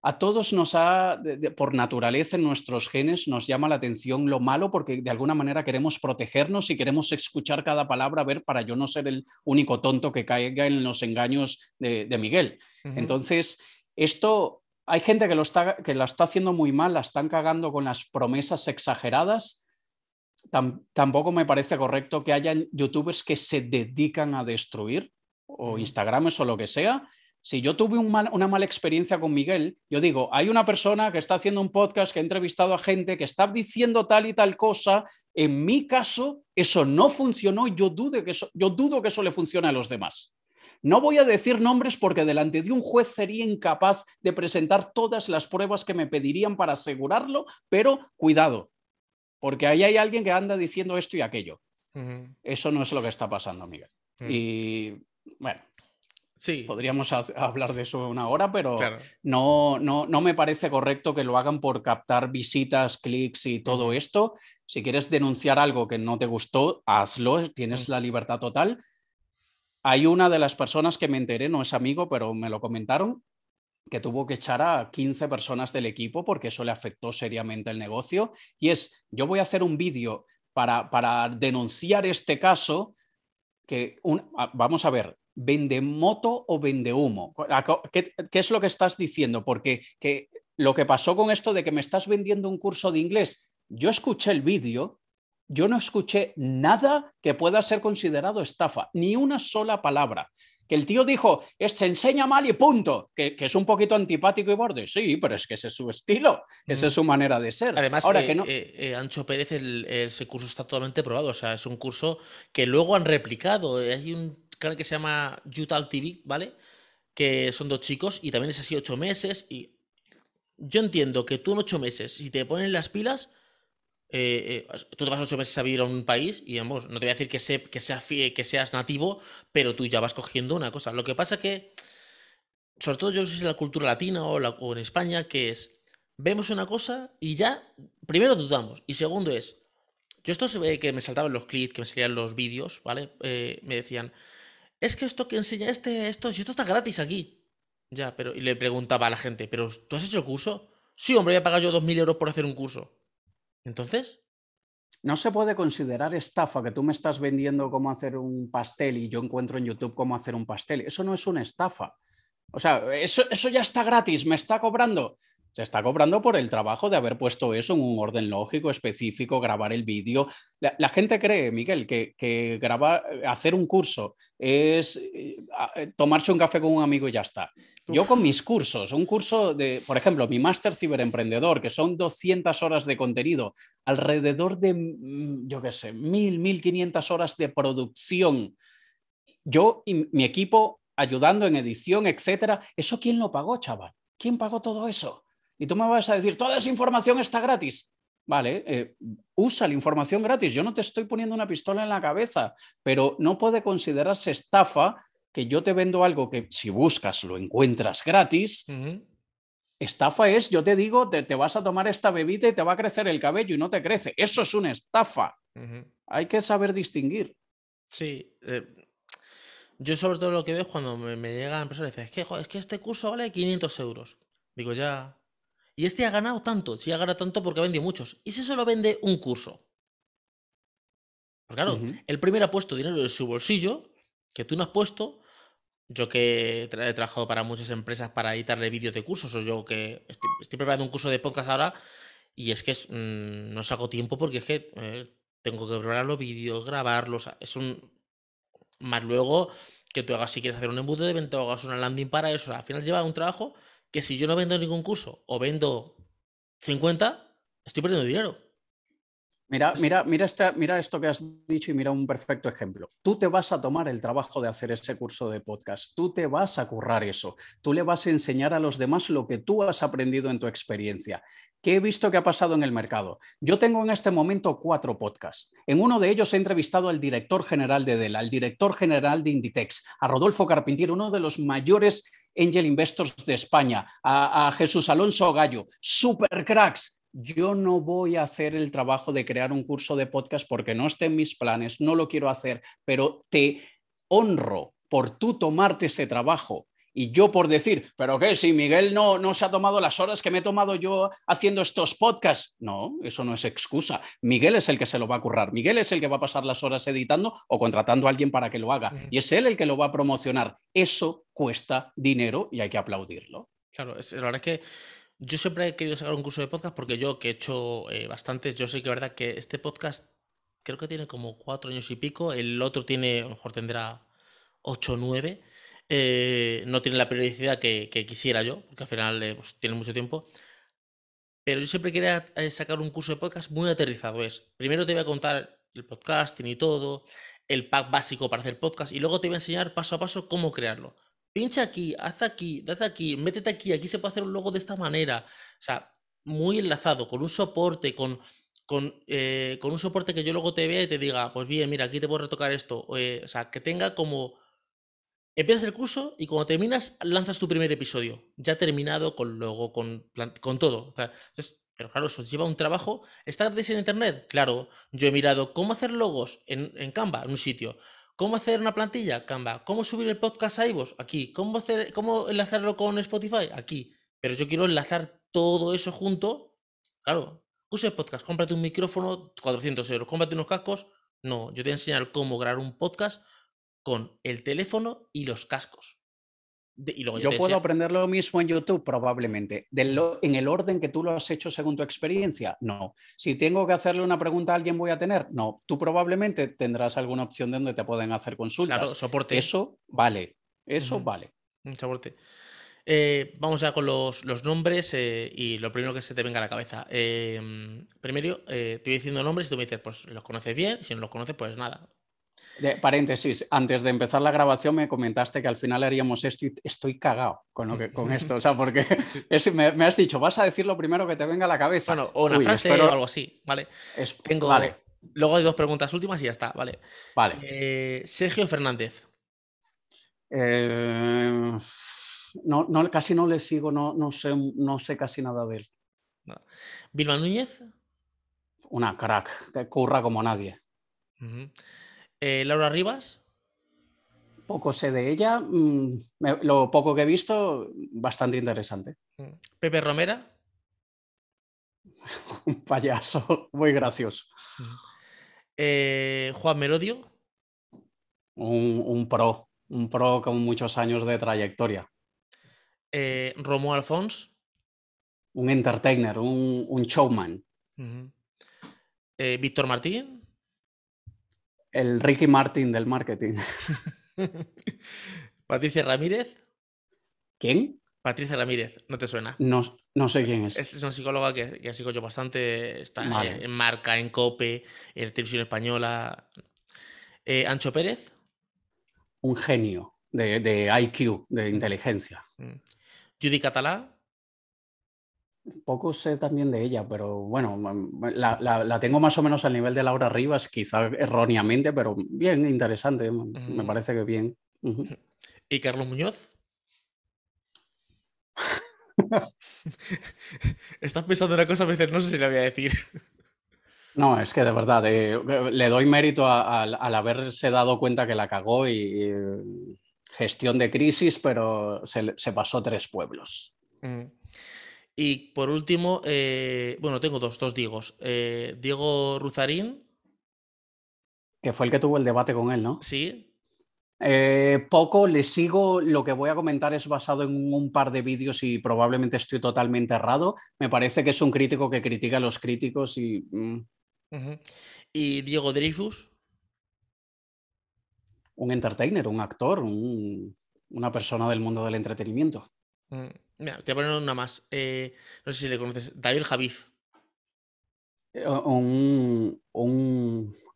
a todos nos ha, por naturaleza en nuestros genes, nos llama la atención lo malo porque de alguna manera queremos protegernos y queremos escuchar cada palabra, a ver, para yo no ser el único tonto que caiga en los engaños de, Miguel. Entonces, esto, hay gente que lo, está, que está haciendo muy mal, la están cagando con las promesas exageradas. tampoco me parece correcto que haya youtubers que se dedican a destruir o Instagrames o lo que sea si yo tuve una mala experiencia con Miguel, yo digo, hay una persona que está haciendo un podcast, que ha entrevistado a gente, que está diciendo tal y tal cosa, en mi caso eso no funcionó y yo, que yo dudo que eso le funcione a los demás. No voy a decir nombres porque delante de un juez sería incapaz de presentar todas las pruebas que me pedirían para asegurarlo, pero cuidado, porque ahí hay alguien que anda diciendo esto y aquello. Eso no es lo que está pasando, Miguel. Mm. Y bueno, Sí. Podríamos hablar de eso una hora, pero no, no, no, me parece correcto que lo hagan por captar visitas, clics y todo esto. Si quieres denunciar algo que no te gustó, hazlo, tienes la libertad total. Hay una de las personas que me enteré, no es amigo, pero me lo comentaron, que tuvo que echar a 15 personas del equipo porque eso le afectó seriamente el negocio. Y es, yo voy a hacer un vídeo para, para denunciar este caso, que vamos a ver, ¿vende moto o vende humo? ¿Qué, es lo que estás diciendo? Porque que lo que pasó con esto de que me estás vendiendo un curso de inglés, yo escuché el vídeo, yo no escuché nada que pueda ser considerado estafa, ni una sola palabra. Que el tío dijo, se enseña mal y punto, que, es un poquito antipático y borde. Sí, pero es que ese es su estilo, esa es su manera de ser. Además, Ahora, eh, que no... Eh, eh, Ancho Pérez, ese curso está totalmente probado, o sea, es un curso que luego han replicado. Hay un que se llama Yutal TV, ¿vale? Que son dos chicos y también es así ocho meses y yo entiendo que tú en ocho meses, si te ponen las pilas, eh, eh, tú te vas ocho meses a vivir a un país y no te voy a decir que, sea, que seas nativo, pero tú ya vas cogiendo una cosa. Lo que pasa que, sobre todo yo no sé si en la cultura latina o, o en España, que es, vemos una cosa y ya, primero dudamos, y segundo es, yo esto se ve que me saltaban los clics, que me salían los vídeos, ¿vale? Eh, me decían, es que esto que enseña este, esto, si esto está gratis aquí. Ya, pero y le preguntaba a la gente, ¿pero tú has hecho el curso? Sí, hombre, voy a pagar yo 2.000 euros por hacer un curso. Entonces. No se puede considerar estafa que tú me estás vendiendo cómo hacer un pastel y yo encuentro en YouTube cómo hacer un pastel. Eso no es una estafa. O sea, eso, eso ya está gratis, me está cobrando. Se está cobrando por el trabajo de haber puesto eso en un orden lógico, específico, grabar el vídeo. La, gente cree, Miguel, que, grabar, hacer un curso es eh, eh, tomarse un café con un amigo y ya está. Yo con mis cursos, un curso de, por ejemplo, mi máster ciberemprendedor, que son 200 horas de contenido, alrededor de, mm, yo qué sé, 1000, 1500 horas de producción. Yo y mi equipo ayudando en edición, etcétera. ¿Eso quién lo pagó, chaval? ¿Quién pagó todo eso? Y tú me vas a decir, toda esa información está gratis. Vale, eh, usa la información gratis. Yo no te estoy poniendo una pistola en la cabeza, pero no puede considerarse estafa que yo te vendo algo que si buscas lo encuentras gratis. Estafa es, yo te digo, te, vas a tomar esta bebida y te va a crecer el cabello y no te crece. Eso es una estafa. Hay que saber distinguir. Sí. Eh, yo sobre todo lo que veo es cuando me, me llegan empresas y dicen, es que, es que este curso vale 500 euros. Digo, ya, y este ha ganado tanto, si ha ganado tanto porque ha vendido muchos. ¿Y si solo vende un curso? Pues claro, el primer ha puesto dinero de su bolsillo, que tú no has puesto. Yo que he trabajado para muchas empresas para editarle vídeos de cursos, o yo que estoy, preparando un curso de podcast ahora, y es que mm, no saco tiempo porque es que eh, tengo que preparar los vídeos, grabarlos. Es un. Más luego que tú hagas, si quieres hacer un embudo de venta o hagas una landing para eso. al final lleva un trabajo que si yo no vendo ningún curso o vendo 50, estoy perdiendo dinero. Mira, mira, mira, mira esto que has dicho y mira un perfecto ejemplo. Tú te vas a tomar el trabajo de hacer ese curso de podcast, tú te vas a currar eso, tú le vas a enseñar a los demás lo que tú has aprendido en tu experiencia. ¿Qué he visto que ha pasado en el mercado? Yo tengo en este momento cuatro podcasts. En uno de ellos he entrevistado al director general de Dell, al director general de Inditex, a Rodolfo Carpentier, uno de los mayores angel investors de España, a, a Jesús Alonso Gallo, super cracks yo no voy a hacer el trabajo de crear un curso de podcast porque no esté en mis planes, no lo quiero hacer, pero te honro por tú tomarte ese trabajo y yo por decir, pero qué, si Miguel no, no se ha tomado las horas que me he tomado yo haciendo estos podcasts. No, eso no es excusa. Miguel es el que se lo va a currar. Miguel es el que va a pasar las horas editando o contratando a alguien para que lo haga. Y es él el que lo va a promocionar. Eso cuesta dinero y hay que aplaudirlo. Claro, la verdad es que yo siempre he querido sacar un curso de podcast porque yo, que he hecho eh, bastantes, yo sé que verdad que este podcast creo que tiene como cuatro años y pico, el otro tiene, a lo mejor tendrá ocho o nueve. Eh, no tiene la periodicidad que, quisiera yo, porque al final eh, pues, tiene mucho tiempo. Pero yo siempre quería sacar un curso de podcast muy aterrizado. Es, primero te voy a contar el podcasting y todo, el pack básico para hacer podcast, y luego te voy a enseñar paso a paso cómo crearlo pincha aquí, haz aquí, haz aquí, métete aquí, aquí se puede hacer un logo de esta manera. O sea, muy enlazado, con un soporte, con, con, eh, con un soporte que yo luego te vea y te diga, pues bien, mira, aquí te puedo retocar esto. O sea, que tenga como... Empiezas el curso y cuando terminas lanzas tu primer episodio, ya terminado con logo, con, con todo. pero claro, eso lleva un trabajo. ¿Está gratis en internet? Claro, yo he mirado cómo hacer logos en, en Canva, en un sitio. ¿Cómo hacer una plantilla? Canva. ¿Cómo subir el podcast a iVoox? Aquí. ¿Cómo, hacer, ¿Cómo enlazarlo con Spotify? Aquí. Pero yo quiero enlazar todo eso junto. Claro, use podcast, cómprate un micrófono, 400 euros. Cómprate unos cascos. No, yo te voy a enseñar cómo grabar un podcast con el teléfono y los cascos. Yo, puedo aprender lo mismo en YouTube, probablemente. ¿En el orden que tú lo has hecho según tu experiencia? No. Si tengo que hacerle una pregunta a alguien, ¿voy a tener? No. Tú probablemente tendrás alguna opción donde te pueden hacer consultas. Claro, soporte. Eso vale. Eso vale. Un soporte. Eh, vamos ya con los, nombres eh, y lo primero que se te venga a la cabeza. Em, primero, te voy diciendo nombres y tú me dices, pues los conoces bien, si no los conoces, pues nada, de, paréntesis, antes de empezar la grabación me comentaste que al final haríamos esto y estoy cagado con, lo que, con esto, o sea, porque me, has dicho, vas a decir lo primero que te venga a la cabeza. Bueno, o una frase o algo así, ¿vale? Tengo, vale. Luego hay dos preguntas últimas y ya está, ¿vale? Vale. Eh, Sergio Fernández. Eh, no, casi no le sigo, no, no, sé, no sé casi nada de él. Vilma Núñez. Una crack, que curra como nadie. Eh, Laura Rivas. Poco sé de ella. Mm, lo poco que he visto, bastante interesante. Mm. Pepe Romera. Un payaso muy gracioso. Eh, Juan Merodio. Un, pro, un pro con muchos años de trayectoria. Eh, Romo Alfons. Un entertainer, un, showman. Víctor Martín el Ricky Martin del marketing. Patricia Ramírez. ¿Quién? Patricia Ramírez, ¿no te suena? No, no sé quién es. Es, una psicóloga que, sigo yo bastante. Está en, Marca, en Cope, en Televisión Española. Eh, Ancho Pérez. Un genio de, de IQ, de inteligencia. Mm. Judy Catalá. Poco sé también de ella, pero bueno, la, tengo más o menos al nivel de Laura Rivas, quizá erróneamente, pero bien, interesante, me parece que bien. ¿Y Carlos Muñoz? Estás pensando en una cosa, pero no sé si la voy a decir. No, es que de verdad, eh, le doy mérito al haberse dado cuenta que la cagó y, gestión de crisis, pero se, pasó tres pueblos. Y por último, eh, bueno, tengo dos, dos Diegos. Eh, Diego Ruzarín. Que fue el que tuvo el debate con él, ¿no? Sí. Eh, poco, le sigo, lo que voy a comentar es basado en un par de vídeos y probablemente estoy totalmente errado. Me parece que es un crítico que critica a los críticos y... Mm. ¿Y Diego Dreyfus? Un entertainer, un actor, una persona del mundo del entretenimiento. Mm. Mira, te voy a poner una más. Eh, no sé si le conoces. David Javif. Eh, un,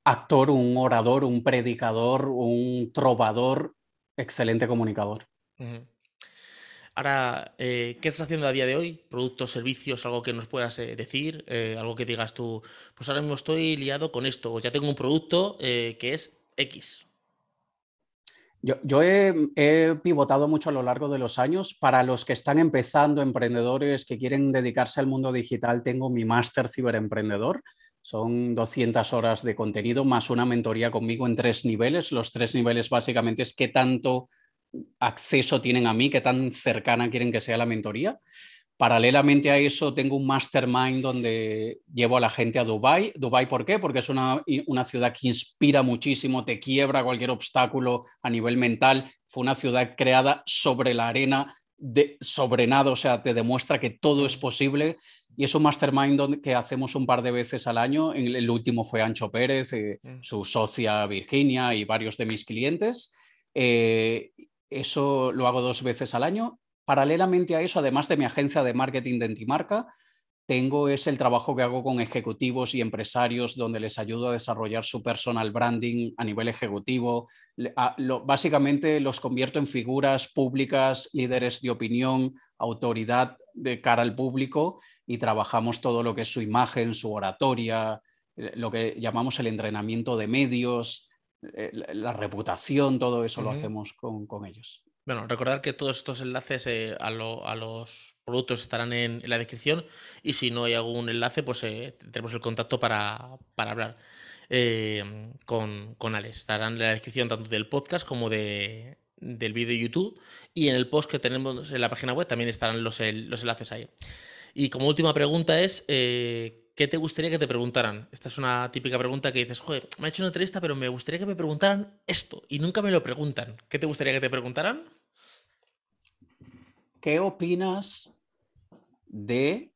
actor, un orador, un predicador, un trovador, excelente comunicador. Ahora, eh, ¿qué estás haciendo a día de hoy? ¿Productos, servicios, algo que nos puedas decir? algo que digas tú, pues ahora mismo estoy liado con esto, o ya tengo un producto que es X. Yo, he, pivotado mucho a lo largo de los años. Para los que están empezando, emprendedores que quieren dedicarse al mundo digital, tengo mi máster ciberemprendedor. Son 200 horas de contenido más una mentoría conmigo en tres niveles. Los tres niveles básicamente es qué tanto acceso tienen a mí, qué tan cercana quieren que sea la mentoría. Paralelamente a eso, tengo un mastermind donde llevo a la gente a Dubai. Dubai, ¿por qué? Porque es una, una, ciudad que inspira muchísimo, te quiebra cualquier obstáculo a nivel mental. Fue una ciudad creada sobre la arena, de, sobre nada, o sea, te demuestra que todo es posible. Y es un mastermind que hacemos un par de veces al año. El último fue Ancho Pérez, eh, mm. su socia Virginia y varios de mis clientes. Eh, eso lo hago dos veces al año Paralelamente a eso, además de mi agencia de marketing de Entimarca, tengo es el trabajo que hago con ejecutivos y empresarios donde les ayudo a desarrollar su personal branding a nivel ejecutivo. básicamente los convierto en figuras públicas, líderes de opinión, autoridad de cara al público y trabajamos todo lo que es su imagen, su oratoria, eh, lo que llamamos el entrenamiento de medios, eh, la reputación, todo eso lo hacemos con ellos. Bueno, recordar que todos estos enlaces eh, a, los productos estarán en, la descripción y si no hay algún enlace, pues eh, tenemos el contacto para, hablar eh, con, con, Alex. Estarán en la descripción tanto del podcast como de, del vídeo de YouTube y en el post que tenemos en la página web también estarán los, los enlaces ahí. Y como última pregunta es, ¿qué te gustaría que te preguntaran? Esta es una típica pregunta que dices, joder, me ha hecho una entrevista, pero me gustaría que me preguntaran esto y nunca me lo preguntan. ¿Qué te gustaría que te preguntaran? ¿Qué opinas de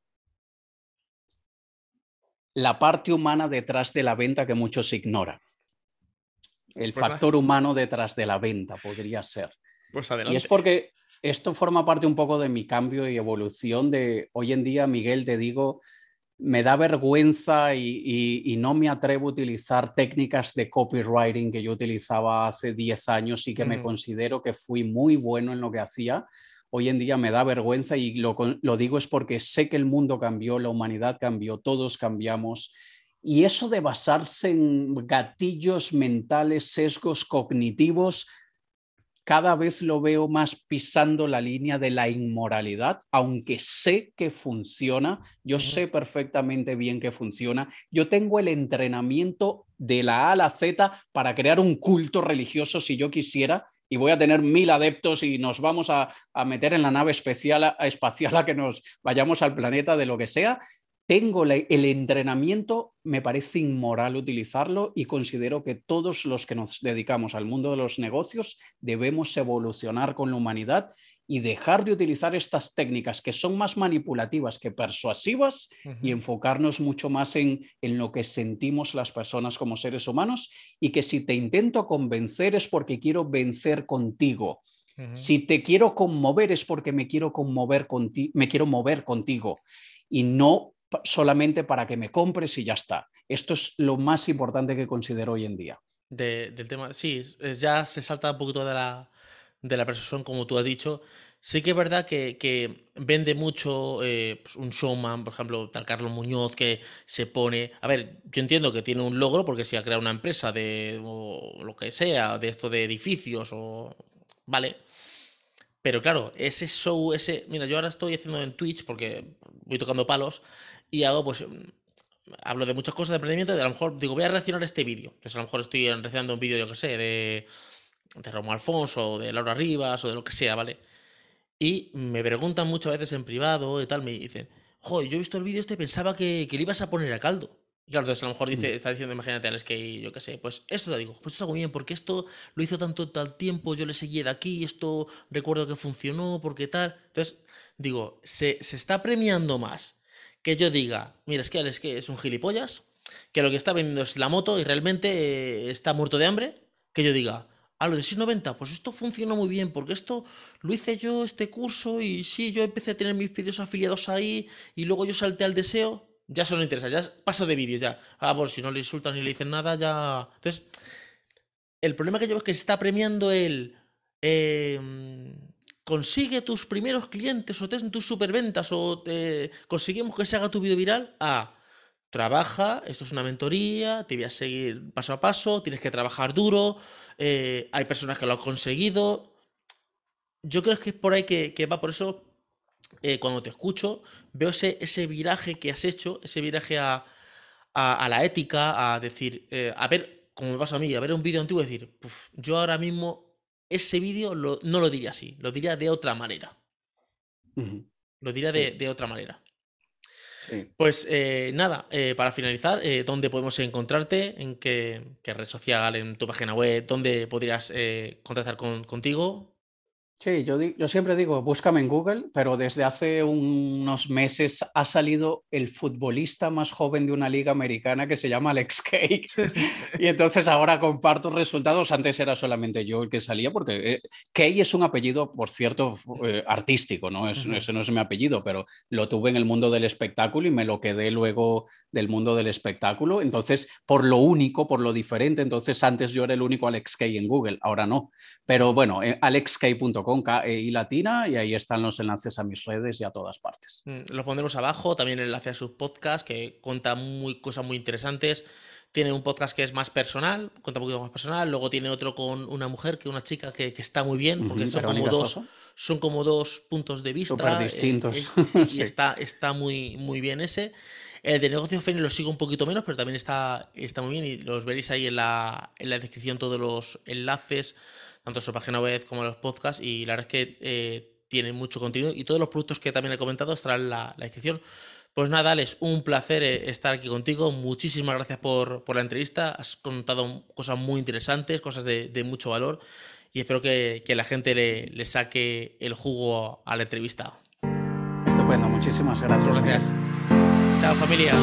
la parte humana detrás de la venta que muchos ignoran? El Pues factor humano detrás de la venta podría ser. Pues Y es porque esto forma parte un poco de mi cambio y evolución de hoy en día, Miguel, te digo, me da vergüenza y, y- y no me atrevo a utilizar técnicas de copywriting que yo utilizaba hace 10 años y que me considero que fui muy bueno en lo que hacía. Hoy en día me da vergüenza y lo, digo es porque sé que el mundo cambió, la humanidad cambió, todos cambiamos. Y eso de basarse en gatillos mentales, sesgos cognitivos, cada vez lo veo más pisando la línea de la inmoralidad, aunque sé que funciona, yo sé perfectamente bien que funciona, yo tengo el entrenamiento de la A a la Z para crear un culto religioso si yo quisiera. Y voy a tener mil adeptos y nos vamos a, a meter en la nave especial, a- espacial a que nos vayamos al planeta de lo que sea. Tengo el entrenamiento, me parece inmoral utilizarlo y considero que todos los que nos dedicamos al mundo de los negocios debemos evolucionar con la humanidad y dejar de utilizar estas técnicas que son más manipulativas que persuasivas y enfocarnos mucho más en, en lo que sentimos las personas como seres humanos y que si te intento convencer es porque quiero vencer contigo. Si te quiero conmover es porque me quiero conmover contigo, me quiero mover contigo y no solamente para que me compres y ya está. Esto es lo más importante que considero hoy en día. de- del tema. Sí, ya se salta un poquito de la, de la persuasión, como tú has dicho. Sí que es verdad que, vende mucho eh, pues, un showman, por ejemplo, tal Carlos Muñoz, que se pone. A ver, yo entiendo que tiene un logro porque si ha creado una empresa de lo que sea, de esto de edificios o. Vale. Pero claro, ese show, ese. Mira, yo ahora estoy haciendo en Twitch porque voy tocando palos y hago pues hablo de muchas cosas de emprendimiento y a lo mejor digo, voy a reaccionar a este vídeo. Entonces a lo mejor estoy reaccionando a un vídeo, yo que sé, de, de Romo Alfonso, o de Laura Rivas, o de lo que sea, ¿vale? Y me preguntan muchas veces en privado y tal, me dicen, joder, yo he visto el vídeo este y pensaba que, que le ibas a poner a caldo. Y claro, entonces a lo mejor dice, está diciendo, imagínate, Alex, que yo qué sé, pues esto te digo, pues esto está muy bien, porque esto lo hizo tanto tal tiempo, yo le seguí de aquí, esto recuerdo que funcionó, porque tal. Entonces, digo, se, se está premiando más que yo diga, mira, es que Alex que es un gilipollas, que lo que está vendiendo es la moto y realmente eh, está muerto de hambre, que yo diga, a lo de 690, pues esto funcionó muy bien, porque esto lo hice yo, este curso, y sí, yo empecé a tener mis vídeos afiliados ahí, y luego yo salté al deseo, ya eso no interesa, ya paso de vídeo, ya. Ah, pues si no le insultan ni le dicen nada, ya. Entonces, el problema que yo veo es que se está premiando el. eh, consigue tus primeros clientes o ten tus superventas o te conseguimos que se haga tu vídeo viral. Ah, trabaja, esto es una mentoría, te voy a seguir paso a paso, tienes que trabajar duro, eh, hay personas que lo han conseguido. Yo creo que es por ahí que, que va, por eso eh, cuando te escucho veo ese, ese viraje que has hecho, ese viraje a, a, a la ética, a decir, eh, a ver, como me pasa a mí, a ver un vídeo antiguo y decir, "Puf, yo ahora mismo ese vídeo no lo diría así, lo diría de otra manera. Lo diría Sí. de, de otra manera. Pues eh, nada, eh, para finalizar, eh, ¿dónde podemos encontrarte? ¿En qué, qué red social? ¿En tu página web? ¿Dónde podrías eh, contactar con- contigo? Sí, yo, yo siempre digo, búscame en Google, pero desde hace unos meses ha salido el futbolista más joven de una liga americana que se llama Alex Cake. y entonces ahora comparto resultados. Antes era solamente yo el que salía, porque eh, Kay es un apellido, por cierto, eh, artístico, ¿no? Es, Ujú. Ese no es mi apellido, pero lo tuve en el mundo del espectáculo y me lo quedé luego del mundo del espectáculo. Entonces, por lo único, por lo diferente, entonces antes yo era el único Alex Kay en Google, ahora no. Pero bueno, eh, alexkay.com, K E I latina, y ahí están los enlaces a mis redes y a todas partes. Mm, Lo pondremos abajo, también el enlace a su podcast que cuenta muy, cosas muy interesantes. Tiene un podcast que es más personal, cuenta un poquito más personal. Luego tiene otro con una mujer, que una chica que, que está muy bien, porque son como, dos, son como dos puntos de vista. Súper eh, distintos. eh, y Sí. está, está muy, muy bien ese. El de negocio Feni lo sigo un poquito menos, pero también está, está muy bien y los veréis ahí en la, en la descripción todos los enlaces, tanto su página web como los podcasts. Y la verdad es que eh, tiene mucho contenido y todos los productos que también he comentado estarán en la, la descripción. Pues nada, Alex, un placer eh, estar aquí contigo. Muchísimas gracias por, por la entrevista. Has contado cosas muy interesantes, cosas de, de mucho valor. y espero que, la gente le, saque el jugo a la entrevista. Estupendo, muchísimas gracias. Muchas gracias. Chao familia.